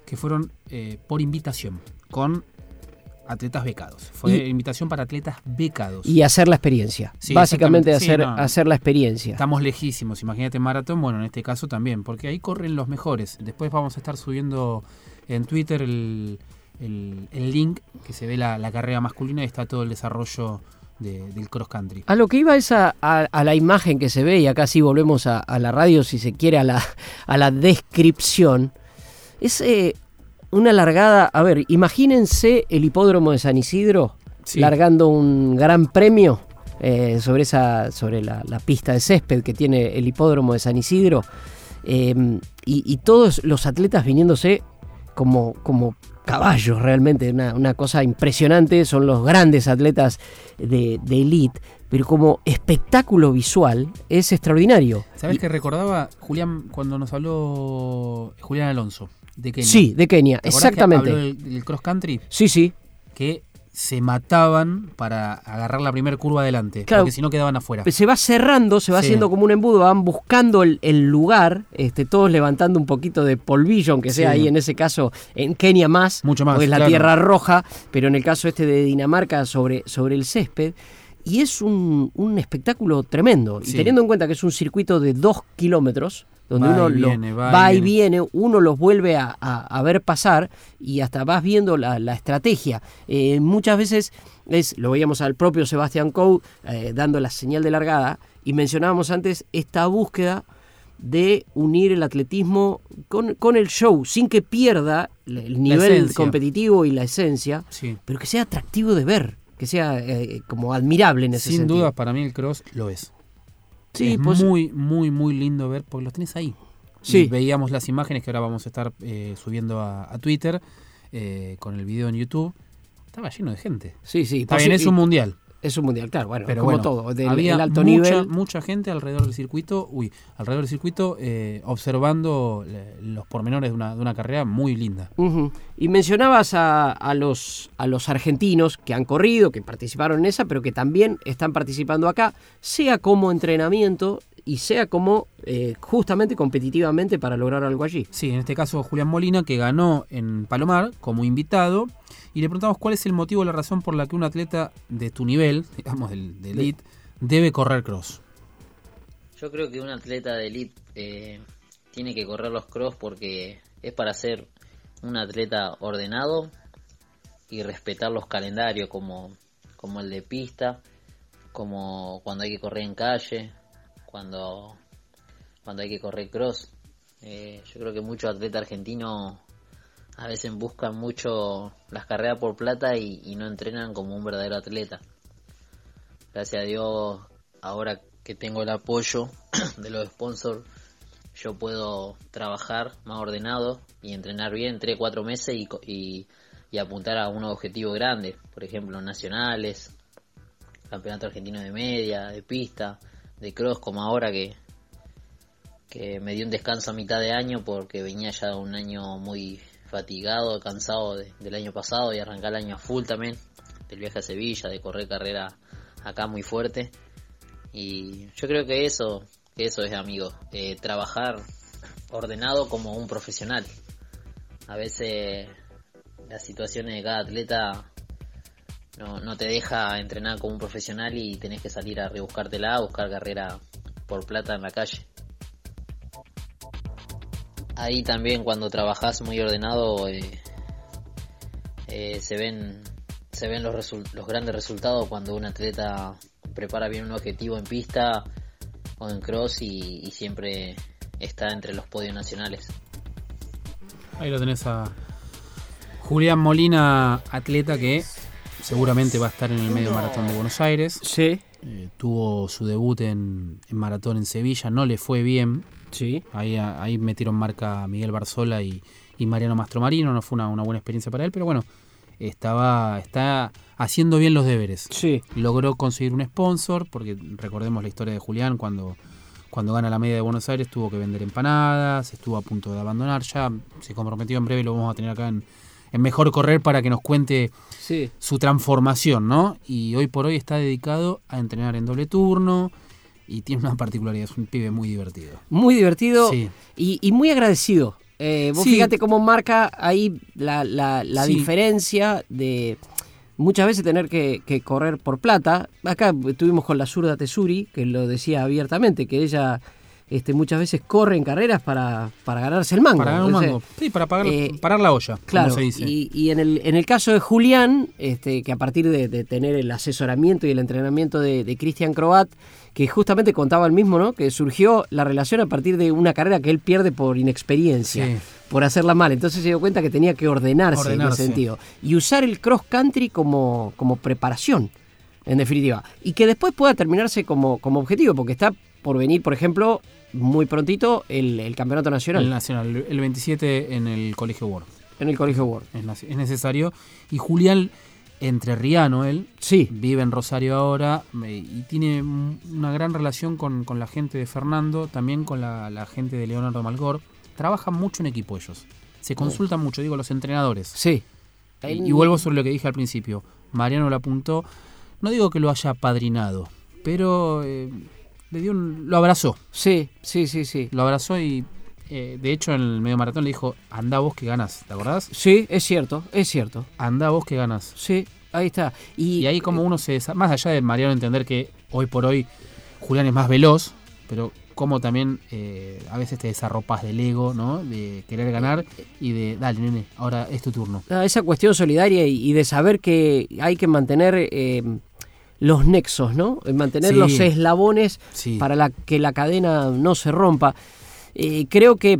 Speaker 2: que fueron eh, por invitación con atletas becados. Fue
Speaker 1: Y-
Speaker 2: invitación para atletas becados.
Speaker 1: Y hacer la experiencia.
Speaker 2: Sí,
Speaker 1: Básicamente hacer,
Speaker 2: Sí, no.
Speaker 1: hacer la experiencia.
Speaker 2: Estamos lejísimos, imagínate maratón, bueno, en este caso también, porque ahí corren los mejores. Después vamos a estar subiendo en Twitter el, el- el link que se ve la, la carrera masculina y está todo el desarrollo de- del cross country.
Speaker 1: A lo que iba es a, a- a la imagen que se ve, y acá sí volvemos a, a la radio, si se quiere, a la, a la descripción. Es eh, una largada. A ver, imagínense el hipódromo de San Isidro
Speaker 2: Sí.
Speaker 1: largando un gran premio eh, sobre, esa, sobre la, la pista de césped que tiene el hipódromo de San Isidro. eh, y, y todos los atletas viniéndose como, como caballos realmente, una, una cosa impresionante, son los grandes atletas de, de elite, pero como espectáculo visual es extraordinario.
Speaker 2: ¿Sabes
Speaker 1: Y-
Speaker 2: qué recordaba Julián cuando nos habló Julián Alonso de Kenia?
Speaker 1: Sí, de Kenia,
Speaker 2: ¿Te acordás que
Speaker 1: exactamente.
Speaker 2: del, del cross country
Speaker 1: Sí, sí.
Speaker 2: que se mataban para agarrar la primera curva adelante,
Speaker 1: Claro.
Speaker 2: porque si no quedaban afuera.
Speaker 1: Se va cerrando, se va
Speaker 2: Sí.
Speaker 1: haciendo como un embudo, van buscando el, el lugar, este, todos levantando un poquito de polvillo, aunque sea
Speaker 2: Sí.
Speaker 1: ahí en ese caso, en Kenia más,
Speaker 2: Mucho más,
Speaker 1: porque es la
Speaker 2: claro.
Speaker 1: tierra roja, pero en el caso este de Dinamarca sobre, sobre el césped. Y es un, un espectáculo tremendo. Y teniendo en cuenta que es un circuito de dos kilómetros, donde
Speaker 2: Va
Speaker 1: uno
Speaker 2: va y
Speaker 1: va y
Speaker 2: viene.
Speaker 1: viene, uno los vuelve a, a- a ver pasar y hasta vas viendo la, la estrategia. Eh, muchas veces es, lo veíamos al propio Sebastián Coe eh, dando la señal de largada y mencionábamos antes esta búsqueda de unir el atletismo con, con el show, sin que pierda el nivel competitivo y la esencia,
Speaker 2: Sí.
Speaker 1: pero que sea atractivo de ver, que sea eh, como admirable en ese
Speaker 2: Sin
Speaker 1: sentido.
Speaker 2: duda, para mí el cross lo es.
Speaker 1: Sí,
Speaker 2: es
Speaker 1: pues-
Speaker 2: muy, muy, muy lindo ver porque los tenés ahí.
Speaker 1: Sí.
Speaker 2: Y veíamos las imágenes que ahora vamos a estar eh, subiendo a, a Twitter eh, con el video en YouTube. Estaba lleno de gente.
Speaker 1: Sí, sí. Posi-
Speaker 2: bien, es un mundial.
Speaker 1: Es un mundial, claro, bueno,
Speaker 2: Pero
Speaker 1: como
Speaker 2: bueno,
Speaker 1: todo, del
Speaker 2: había
Speaker 1: el alto
Speaker 2: mucha,
Speaker 1: nivel.
Speaker 2: mucha gente alrededor del circuito, uy, alrededor del circuito eh, observando eh, los pormenores de una, de una carrera muy linda.
Speaker 1: Y mencionabas a, a los, a los argentinos que han corrido, que participaron en esa, pero que también están participando acá, sea como entrenamiento y sea como eh, justamente competitivamente para lograr algo allí.
Speaker 2: Sí, en este caso Julián Molina, que ganó en Palomar como invitado, y le preguntamos cuál es el motivo, la razón por la que un atleta de tu nivel, digamos del de elite, debe correr cross.
Speaker 10: Yo creo que un atleta de elite eh, tiene que correr los cross porque es para ser un atleta ordenado y respetar los calendarios como, como el de pista, como cuando hay que correr en calle, cuando, cuando hay que correr cross. Eh, yo creo que muchos atletas argentinos a veces buscan mucho las carreras por plata y, no entrenan como un verdadero atleta. Gracias a Dios, ahora que tengo el apoyo de los sponsors, yo puedo trabajar más ordenado y entrenar bien 3, 4 meses y, y, y apuntar a unos objetivos grandes, por ejemplo, nacionales, campeonato argentino de media, de pista, de cross, como ahora que, que me dio un descanso a mitad de año porque venía ya un año muy fatigado, cansado de- del año pasado y arrancar el año a full también, del viaje a Sevilla, de correr carrera acá muy fuerte Y yo creo que eso, eso es amigo, eh, trabajar ordenado como un profesional. A veces las situaciones de cada atleta no, no te deja entrenar como un profesional y tenés que salir a rebuscártela, a buscar carrera por plata en la calle. Ahí también cuando trabajás muy ordenado eh, eh, se ven se ven los, los grandes resultados cuando un atleta prepara bien un objetivo en pista o en cross y, y siempre está entre los podios nacionales.
Speaker 2: Ahí lo tenés a Julián Molina, atleta que seguramente va a estar en el medio maratón de Buenos Aires.
Speaker 1: Sí,
Speaker 2: Eh, tuvo su debut en, en maratón en Sevilla, no le fue bien.
Speaker 1: sí.
Speaker 2: Ahí, ahí metieron marca Miguel Barzola y, y Mariano Mastromarino, no fue una, una buena experiencia para él, pero bueno, estaba está haciendo bien los deberes.
Speaker 1: Sí,
Speaker 2: Logró conseguir un sponsor, porque recordemos la historia de Julián cuando, cuando gana la media de Buenos Aires, tuvo que vender empanadas, estuvo a punto de abandonar, ya se comprometió en breve, lo vamos a tener acá en, en Mejor Correr para que nos cuente
Speaker 1: sí.
Speaker 2: su transformación, ¿no? Y hoy por hoy está dedicado a entrenar en doble turno y tiene una particularidad, es un pibe muy divertido.
Speaker 1: Muy divertido
Speaker 2: Sí.
Speaker 1: y, y muy agradecido. Eh, vos
Speaker 2: Sí.
Speaker 1: fíjate cómo marca ahí la, la- la
Speaker 2: Sí.
Speaker 1: diferencia de muchas veces tener que, que correr por plata. Acá estuvimos con la zurda Tesuri, que lo decía abiertamente, que ella este, muchas veces corre en carreras para, para ganarse el mango.
Speaker 2: Para ganar un
Speaker 1: Entonces,
Speaker 2: mango. Sí, para pagar,
Speaker 1: eh,
Speaker 2: parar la olla,
Speaker 1: Claro,
Speaker 2: como se dice.
Speaker 1: y, y en, el, en el caso de Julián, este, que a partir de, de tener el asesoramiento y el entrenamiento de, de Cristian Croat, que justamente contaba el mismo, ¿no? Que surgió la relación a partir de una carrera que él pierde por inexperiencia,
Speaker 2: Sí.
Speaker 1: por hacerla mal. Entonces se dio cuenta que tenía que ordenarse, en
Speaker 2: Ordenarse.
Speaker 1: ese sentido. Y usar el cross country como, como preparación, en definitiva. Y que después pueda terminarse como, como objetivo, porque está por venir, por ejemplo, muy prontito el, el campeonato nacional
Speaker 2: el Nacional, el 27 en el Colegio Ward.
Speaker 1: en el Colegio World.
Speaker 2: Es, necesario. Y Julián, entrerriano él,
Speaker 1: Sí,
Speaker 2: vive en Rosario ahora y tiene un- una gran relación con, con la gente de Fernando, también con la, la gente de Leonardo Malgor. Trabajan mucho en equipo ellos. Se consultan mucho, digo, los entrenadores.
Speaker 1: sí.
Speaker 2: Y, y vuelvo sobre lo que dije al principio. Mariano lo apuntó. No digo que lo haya padrinado, pero eh, le dio un- lo abrazó.
Speaker 1: Sí, sí, sí, sí.
Speaker 2: Lo abrazó y eh, de hecho en el medio maratón le dijo, anda vos que ganas, ¿te acordás?
Speaker 1: Sí, es cierto, es cierto.
Speaker 2: Anda vos que ganas.
Speaker 1: Sí, ahí está. Y,
Speaker 2: Y ahí como uno se... Más allá de Mariano entender que hoy por hoy Julián es más veloz, pero como también eh, a veces te desarropas del ego, ¿no? De querer ganar y de, dale, nene, ahora es tu turno.
Speaker 1: ah, esa cuestión solidaria y, y de saber que hay que mantener eh, los nexos, ¿no? Eh, Mantener
Speaker 2: Sí.
Speaker 1: los eslabones
Speaker 2: Sí.
Speaker 1: para la, que la cadena no se rompa. Eh, creo que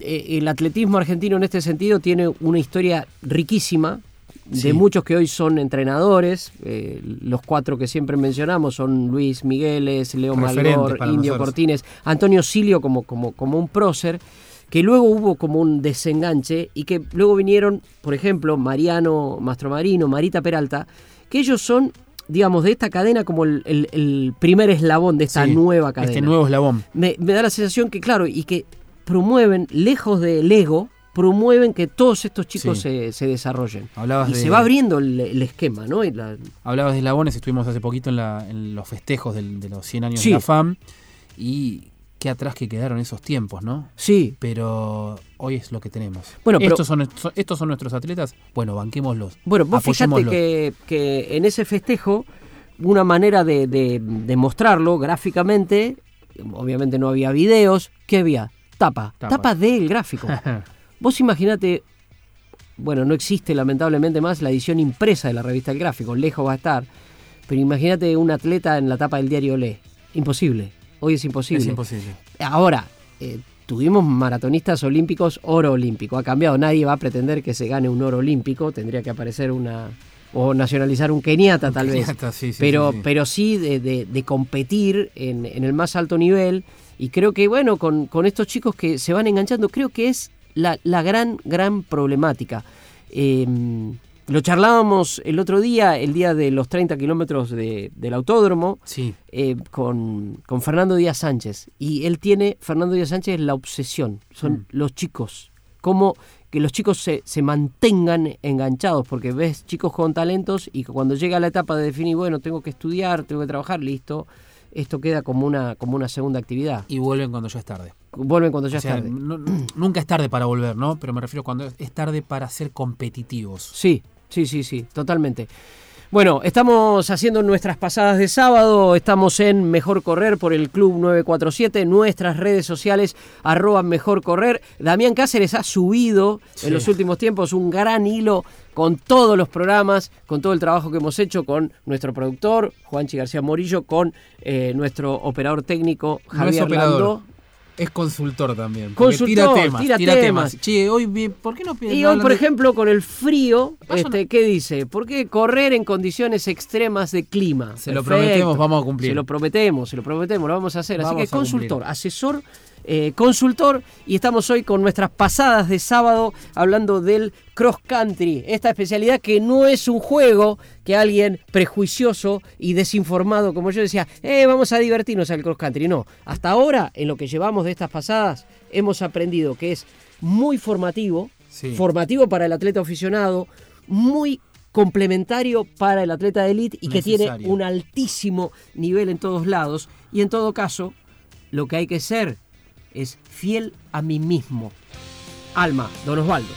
Speaker 1: eh, el atletismo argentino en este sentido tiene una historia riquísima. De
Speaker 2: Sí.
Speaker 1: muchos que hoy son entrenadores, eh, los cuatro que siempre mencionamos son Luis Migueles, Leo Malgor, Indio
Speaker 2: nosotros.
Speaker 1: Cortines, Antonio Silio como, como, como un prócer, que luego hubo como un desenganche y que luego vinieron, por ejemplo, Mariano Mastromarino, Marita Peralta, que ellos son, digamos, de esta cadena como el, el- el primer eslabón de esta
Speaker 2: Sí,
Speaker 1: nueva cadena.
Speaker 2: Este nuevo eslabón.
Speaker 1: me, me da la sensación que, claro, y que promueven, lejos del ego, promueven que todos estos chicos
Speaker 2: Sí.
Speaker 1: se, se desarrollen.
Speaker 2: Hablabas
Speaker 1: y
Speaker 2: de-
Speaker 1: se va abriendo el, el esquema, ¿no? Y la-
Speaker 2: Hablabas de eslabones, estuvimos hace poquito en, la- en los festejos del- de los 100 años
Speaker 1: Sí.
Speaker 2: de la FAM y qué atrás que quedaron esos tiempos, ¿no?
Speaker 1: sí,
Speaker 2: Pero hoy es lo que tenemos.
Speaker 1: Bueno, pero-
Speaker 2: estos, son, nuestros- estos son nuestros atletas, bueno, banquémoslos.
Speaker 1: Bueno, vos fíjate que, que en ese festejo, una manera de, de- de mostrarlo gráficamente, obviamente no había videos, ¿qué había? Tapa,
Speaker 2: Tapa.
Speaker 1: tapa, del gráfico. vos imaginate, bueno, no existe lamentablemente más la edición impresa de la revista El Gráfico, lejos va a estar, pero imagínate un atleta en la tapa del diario Le. Imposible, hoy es imposible.
Speaker 2: es imposible.
Speaker 1: Ahora, eh, tuvimos maratonistas olímpicos, oro olímpico. Ha cambiado, nadie va a pretender que se gane un oro olímpico, tendría que aparecer una. o nacionalizar un keniata, tal vez.
Speaker 2: Sí, sí,
Speaker 1: pero,
Speaker 2: sí, sí.
Speaker 1: pero sí de, de- de competir en, en el más alto nivel. Y creo que, bueno, con, con estos chicos que se van enganchando, creo que es la, la gran, gran problemática. Eh, lo charlábamos el otro día, el día de los 30 kilómetros de- del autódromo
Speaker 2: Sí,
Speaker 1: eh, con, con Fernando Díaz Sánchez. Y él tiene, Fernando Díaz Sánchez, la obsesión. Son
Speaker 2: Mm.
Speaker 1: los chicos. Cómo que los chicos se, se mantengan enganchados, porque ves chicos con talentos y cuando llega la etapa de definir, bueno, tengo que estudiar, tengo que trabajar, listo.
Speaker 4: esto queda como una, como una segunda actividad.
Speaker 2: Y vuelven cuando ya es tarde.
Speaker 4: Vuelven cuando ya
Speaker 2: O sea,
Speaker 4: es tarde.
Speaker 2: no- nunca es tarde para volver, ¿no? Pero me refiero cuando es tarde para ser competitivos.
Speaker 4: Sí, sí, sí, sí, totalmente. Bueno, estamos haciendo nuestras pasadas de sábado, estamos en Mejor Correr por el Club 947, nuestras redes sociales, arroba Mejor Correr. Damián Cáceres ha subido
Speaker 2: Sí.
Speaker 4: en los últimos tiempos un gran hilo con todos los programas, con todo el trabajo que hemos hecho con nuestro productor, Juanchi García Morillo, con eh, nuestro operador técnico,
Speaker 2: No
Speaker 4: Javier
Speaker 2: operador. Es consultor también.
Speaker 4: Consultor,
Speaker 2: tira temas,
Speaker 4: tira
Speaker 2: tira,
Speaker 4: temas.
Speaker 2: temas. Che, hoy, ¿por qué no
Speaker 4: Y hoy, por
Speaker 2: de-
Speaker 4: ejemplo, con el frío, este, ¿qué dice? ¿Por qué correr en condiciones extremas de clima?
Speaker 2: Se lo prometemos, vamos a cumplir.
Speaker 4: Se lo prometemos, se lo prometemos, lo vamos a hacer. Así que
Speaker 2: cumplir.
Speaker 4: consultor, asesor, eh, consultor, y estamos hoy con nuestras pasadas de sábado hablando del cross country, esta especialidad que no es un juego que alguien prejuicioso y desinformado como yo decía, eh, vamos a divertirnos al cross country. No, hasta ahora, en lo que llevamos de estas pasadas, hemos aprendido que es muy formativo,
Speaker 2: Sí.
Speaker 4: formativo para el atleta aficionado, muy complementario para el atleta de elite y que tiene un altísimo nivel en todos lados. Y en todo caso, lo que hay que ser es fiel a mí mismo. Alma, don Osvaldo.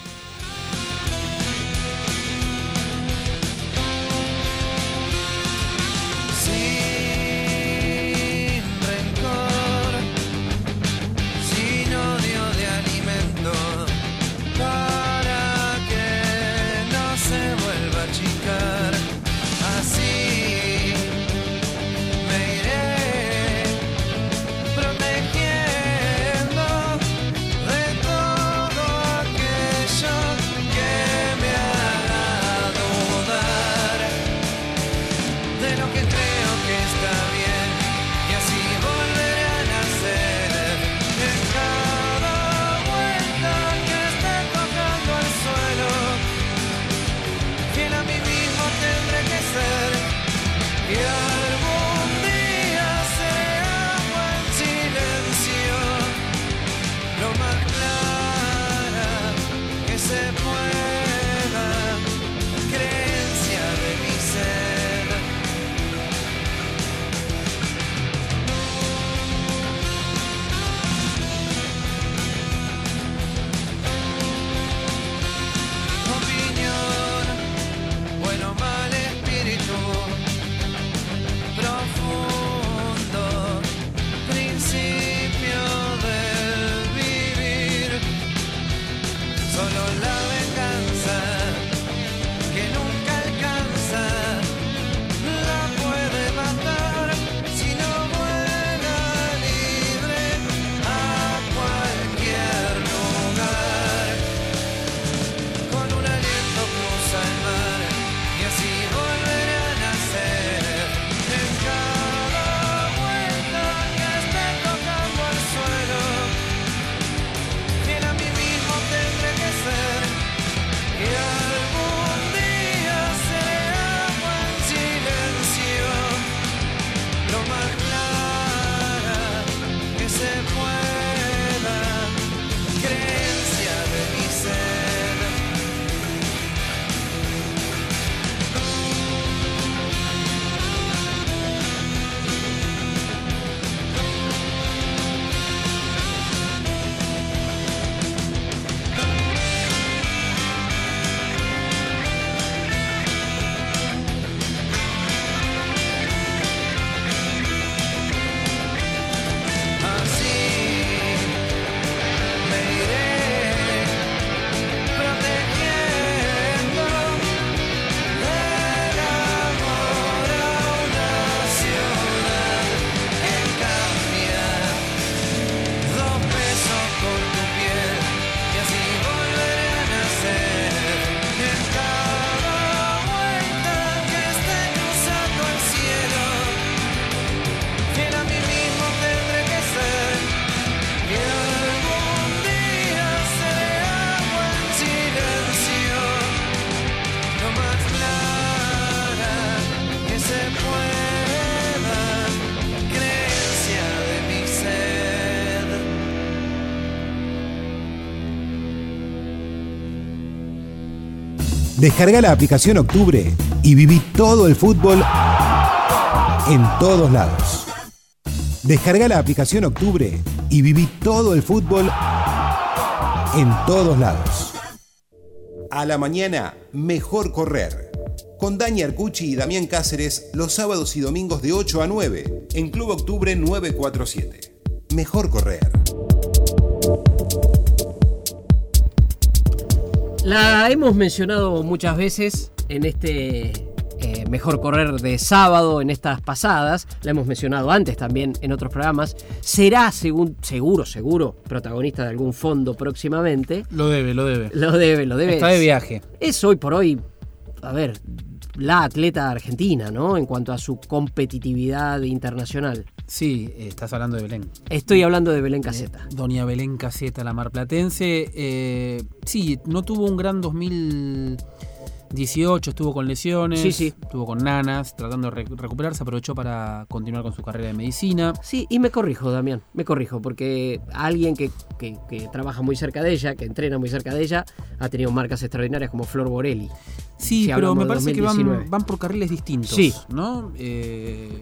Speaker 6: Descarga la aplicación Octubre y viví todo el fútbol en todos lados. Descarga la aplicación Octubre y viví todo el fútbol en todos lados. A la mañana, mejor correr. Con Dani Arcucci y Damián Cáceres los sábados y domingos de 8 a 9 en Club Octubre 947. Mejor correr.
Speaker 1: La hemos mencionado muchas veces en este eh, mejor correr de sábado, en estas pasadas. La hemos mencionado antes también en otros programas. Será, según, seguro, seguro, protagonista de algún fondo próximamente.
Speaker 2: Lo debe, lo debe.
Speaker 1: Lo debe, lo debe.
Speaker 2: Está de viaje.
Speaker 1: Es hoy por hoy, a ver, la atleta argentina, ¿no? En cuanto a su competitividad internacional.
Speaker 2: Sí, eh, estás hablando de Belén.
Speaker 1: Estoy hablando de Belén Caseta.
Speaker 2: Doña Belén Caseta, la marplatense. Eh, sí, no tuvo un gran 2018, estuvo con lesiones,
Speaker 1: Sí, sí.
Speaker 2: estuvo con nanas, tratando de re- recuperarse, aprovechó para continuar con su carrera de medicina.
Speaker 1: Sí, y me corrijo, Damián, me corrijo, porque alguien que, que- que trabaja muy cerca de ella, que entrena muy cerca de ella, ha tenido marcas extraordinarias como Flor Borelli.
Speaker 2: Sí,
Speaker 1: Si
Speaker 2: pero me parece que
Speaker 1: 2019.
Speaker 2: van, van por carriles distintos.
Speaker 1: Sí.
Speaker 2: ¿no? Eh,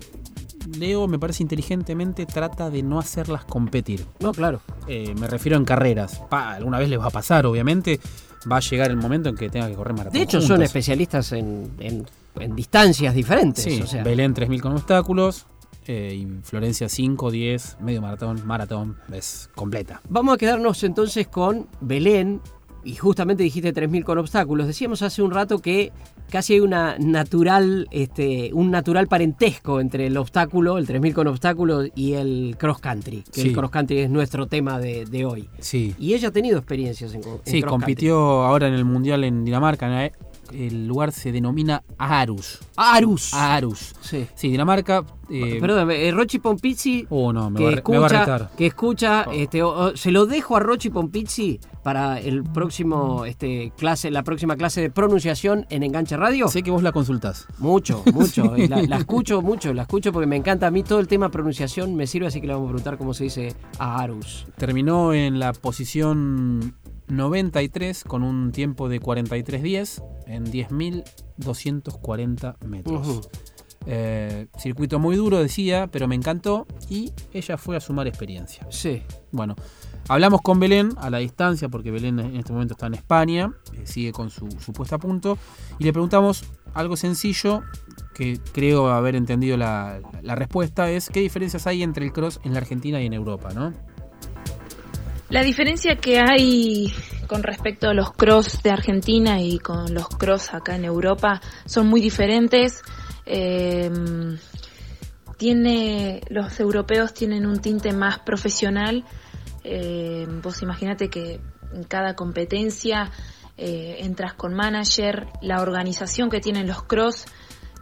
Speaker 2: Leo, me parece inteligentemente, trata de no hacerlas competir.
Speaker 1: No, claro.
Speaker 2: Eh, me refiero en carreras. Pa, alguna vez les va a pasar, obviamente. Va a llegar el momento en que tenga que correr maratón.
Speaker 1: De hecho, son especialistas en, en- en distancias diferentes.
Speaker 2: Sí,
Speaker 1: o sea,
Speaker 2: Belén 3000 con obstáculos. eh, y Florencia 5, 10, medio maratón, maratón. Es completa.
Speaker 1: Vamos a quedarnos entonces con Belén. Y justamente dijiste 3.000 con obstáculos. Decíamos hace un rato que casi hay una natural, este, un natural parentesco entre el obstáculo, el 3.000 con obstáculos y el cross country. Que
Speaker 2: Sí.
Speaker 1: el cross country es nuestro tema de, de hoy.
Speaker 2: Sí.
Speaker 1: Y ella ha tenido experiencias en, en
Speaker 2: Sí,
Speaker 1: cross
Speaker 2: compitió ahora en el Mundial en Dinamarca. en El lugar se denomina
Speaker 1: country. Arus.
Speaker 2: Aarhus.
Speaker 1: Sí.
Speaker 2: Sí, Dinamarca. eh,
Speaker 1: Perdón, eh, Rochi Pompizzi
Speaker 2: Oh, no, me
Speaker 1: que
Speaker 2: va, a me va a retar.
Speaker 1: que escucha
Speaker 2: Oh.
Speaker 1: este, se lo dejo a Rochi Pompizzi para el próximo este, clase, la próxima clase de pronunciación en Enganche Radio.
Speaker 2: Sé que vos la consultás.
Speaker 1: Mucho, mucho. y La, la escucho mucho, la escucho porque me encanta a mí todo el tema pronunciación me sirve, así que le vamos a preguntar cómo se dice Aarhus.
Speaker 2: Terminó en la posición 93 con un tiempo de 43.10 en 10.240 metros. Eh, circuito muy duro, decía, pero me encantó y ella fue a sumar experiencia.
Speaker 1: Sí.
Speaker 2: Bueno, hablamos con Belén a la distancia, porque Belén en este momento está en España, eh, sigue con su, su puesta a punto, y le preguntamos algo sencillo, que creo haber entendido la, la respuesta, es qué diferencias hay entre el cross en la Argentina y en Europa, ¿no?
Speaker 11: La diferencia que hay con respecto a los cross de Argentina y con los cross acá en Europa son muy diferentes. Eh, tiene, los europeos tienen un tinte más profesional. Eh, vos imaginate que en cada competencia eh, entras con manager, la organización que tienen los cross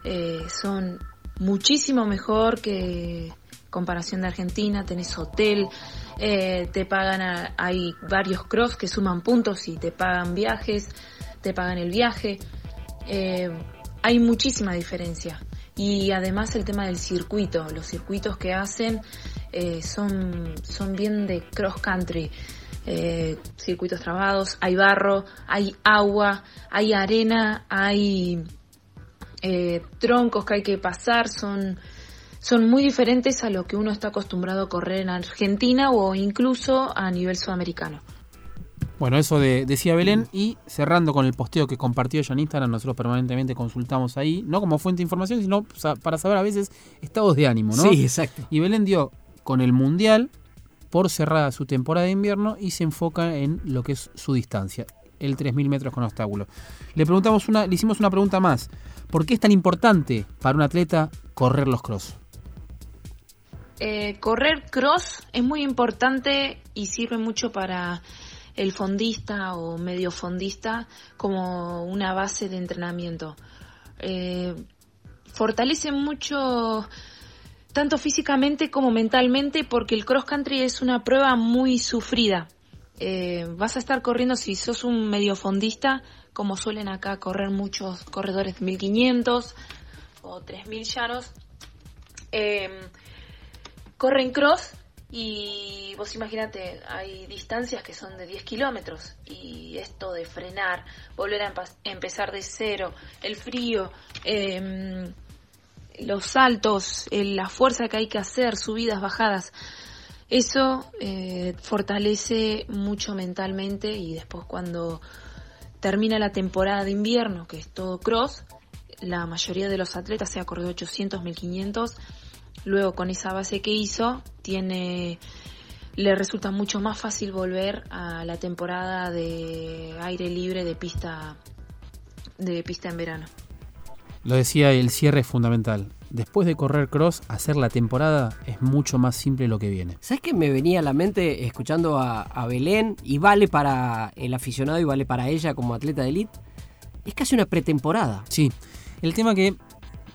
Speaker 11: eh, son muchísimo mejor que comparación de Argentina, tenés hotel, eh, te pagan, a- hay varios cross que suman puntos y te pagan viajes, te pagan el viaje, eh, hay muchísima diferencia. Y además el tema del circuito, los circuitos que hacen eh, son, son bien de cross country. Eh, circuitos trabados, hay barro, hay agua, hay arena, hay eh, troncos que hay que pasar, son, son muy diferentes a lo que uno está acostumbrado a correr en Argentina o incluso a nivel sudamericano.
Speaker 2: Bueno, eso de, decía Belén y cerrando con el posteo que compartió ella en Instagram, nosotros permanentemente consultamos ahí, no como fuente de información, sino para saber a veces estados de ánimo, ¿no?
Speaker 1: Sí, exacto.
Speaker 2: Y Belén dio con el Mundial por cerrada su temporada de invierno y se enfoca en lo que es su distancia, el 3.000 metros con obstáculo. Le preguntamos una, le hicimos una pregunta más. ¿Por qué es tan importante para un atleta correr los cross?
Speaker 11: Eh, correr cross es muy importante y sirve mucho para el fondista o medio fondista como una base de entrenamiento. Eh, fortalece mucho tanto físicamente como mentalmente porque el cross country es una prueba muy sufrida. Eh, vas a estar corriendo si sos un medio fondista, como suelen acá correr muchos corredores de 1500 o 3000 llanos. Eh, corren cross y vos imagínate, hay distancias que son de 10 kilómetros y esto de frenar, volver a empezar de cero, el frío, eh, los saltos, la fuerza que hay que hacer, subidas, bajadas. Eso eh, fortalece mucho mentalmente y después cuando termina la temporada de invierno, que es todo cross, la mayoría de los atletas se ha corrido 800, 1500, luego con esa base que hizo, tiene le resulta mucho más fácil volver a la temporada de aire libre de pista de pista en verano.
Speaker 2: Lo decía, el cierre es fundamental. Después de correr cross, hacer la temporada es mucho más simple lo que viene.
Speaker 1: ¿Sabes qué me venía a la mente escuchando a, a Belén? Y vale para el aficionado y vale para ella como atleta de elite. Es casi una pretemporada.
Speaker 2: Sí, el tema que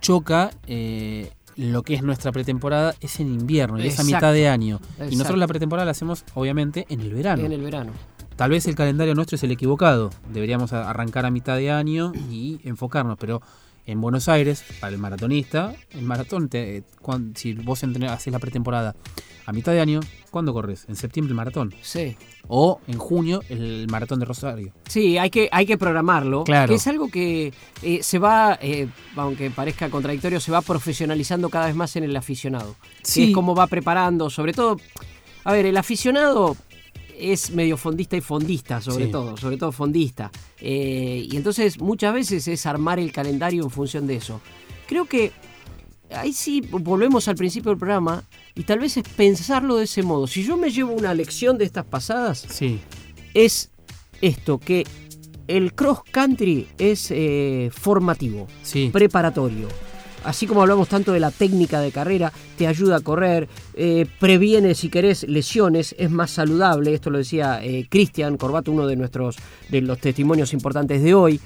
Speaker 2: choca eh, lo que es nuestra pretemporada es en invierno, y es a mitad de año. Y nosotros la pretemporada la hacemos obviamente en el verano.
Speaker 1: En el verano.
Speaker 2: Tal vez el calendario nuestro es el equivocado. Deberíamos arrancar a mitad de año y enfocarnos, pero en Buenos Aires, para el maratonista, el maratón, te, cuan- si vos entrenás- haces la pretemporada a mitad de año, ¿cuándo corres? En septiembre el maratón.
Speaker 1: Sí.
Speaker 2: O en junio el maratón de Rosario.
Speaker 1: Sí, hay que, hay que programarlo.
Speaker 2: Claro.
Speaker 1: Que es algo que eh, se va, eh, aunque parezca contradictorio, se va profesionalizando cada vez más en el aficionado. Que
Speaker 2: Sí.
Speaker 1: es cómo va preparando, sobre todo. A ver, el aficionado es medio fondista y fondista, sobre
Speaker 2: Sí.
Speaker 1: todo, sobre todo fondista. Eh, y entonces muchas veces es armar el calendario en función de eso. Creo que ahí sí volvemos al principio del programa y tal vez es pensarlo de ese modo. Si yo me llevo una lección de estas pasadas,
Speaker 2: Sí.
Speaker 1: es esto, que el cross country es eh, formativo,
Speaker 2: Sí.
Speaker 1: preparatorio. Así como hablamos tanto de la técnica de carrera, te ayuda a correr, eh, previene, si querés, lesiones, es más saludable. Esto lo decía eh, Cristian Corbato, uno de nuestros de los testimonios importantes de hoy.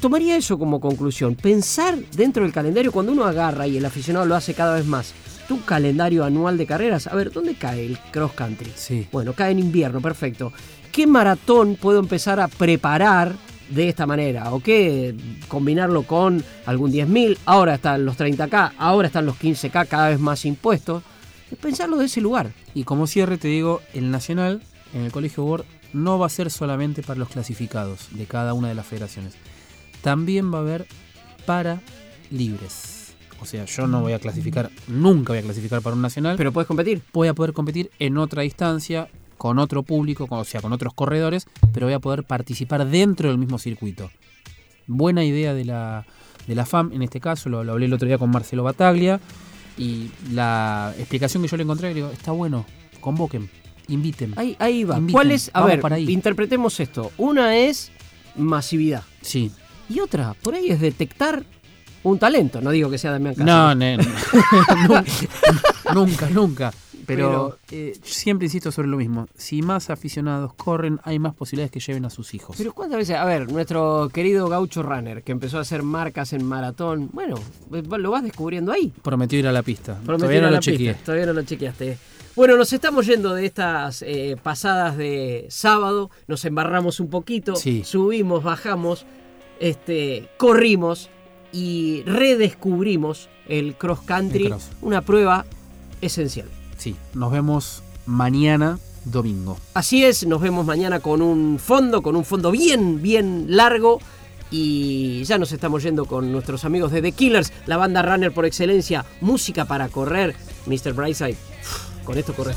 Speaker 1: Tomaría eso como conclusión. Pensar dentro del calendario, cuando uno agarra y el aficionado lo hace cada vez más, tu calendario anual de carreras, a ver, ¿dónde cae el cross country?
Speaker 2: Sí.
Speaker 1: Bueno, cae en invierno, perfecto. ¿Qué maratón puedo empezar a preparar de esta manera? ¿O qué? Combinarlo con algún 10.000, ahora están los 30K, ahora están los 15K cada vez más impuestos. Es pensarlo de ese lugar.
Speaker 2: Y como cierre te digo, el Nacional en el Colegio Word no va a ser solamente para los clasificados de cada una de las federaciones. También va a haber para libres. O sea, yo no voy a clasificar, nunca voy a clasificar para un Nacional.
Speaker 1: Pero puedes competir.
Speaker 2: voy a poder competir en otra distancia, con otro público, con- o sea, con otros corredores, pero voy a poder participar dentro del mismo circuito. Buena idea de la, de la FAM, en este caso, lo, lo hablé el otro día con Marcelo Bataglia, y la explicación que yo le encontré, le digo, está bueno, convoquen, inviten.
Speaker 1: Ahí, ahí va.
Speaker 2: Inviten,
Speaker 1: ¿Cuál es? A ver,
Speaker 2: para ahí.
Speaker 1: interpretemos esto. Una es masividad.
Speaker 2: Sí.
Speaker 1: Y otra, por ahí es detectar un talento. No digo que sea Damián Cáceres.
Speaker 2: No, ne- nunca, nunca, nunca. Pero, eh, siempre insisto sobre lo mismo. Si más aficionados corren, hay más posibilidades que lleven a sus hijos.
Speaker 1: Pero cuántas veces, a ver, nuestro querido gaucho runner que empezó a hacer marcas en maratón, bueno, eh, lo vas descubriendo ahí.
Speaker 2: Prometió ir a la pista.
Speaker 1: Prometió
Speaker 2: Todavía
Speaker 1: ir
Speaker 2: no lo
Speaker 1: la pista,
Speaker 2: chequeé.
Speaker 1: Todavía no lo chequeaste. Bueno, nos estamos yendo de estas eh, pasadas de sábado, nos embarramos un poquito,
Speaker 2: Sí.
Speaker 1: subimos, bajamos, este, corrimos y redescubrimos el cross country,
Speaker 2: El cross.
Speaker 1: una prueba esencial.
Speaker 2: Sí, nos vemos mañana domingo.
Speaker 1: Así es, nos vemos mañana con un fondo, con un fondo bien, bien largo. Y ya nos estamos yendo con nuestros amigos de The Killers, la banda runner por excelencia, música para correr. Mr. Brightside, con esto corres.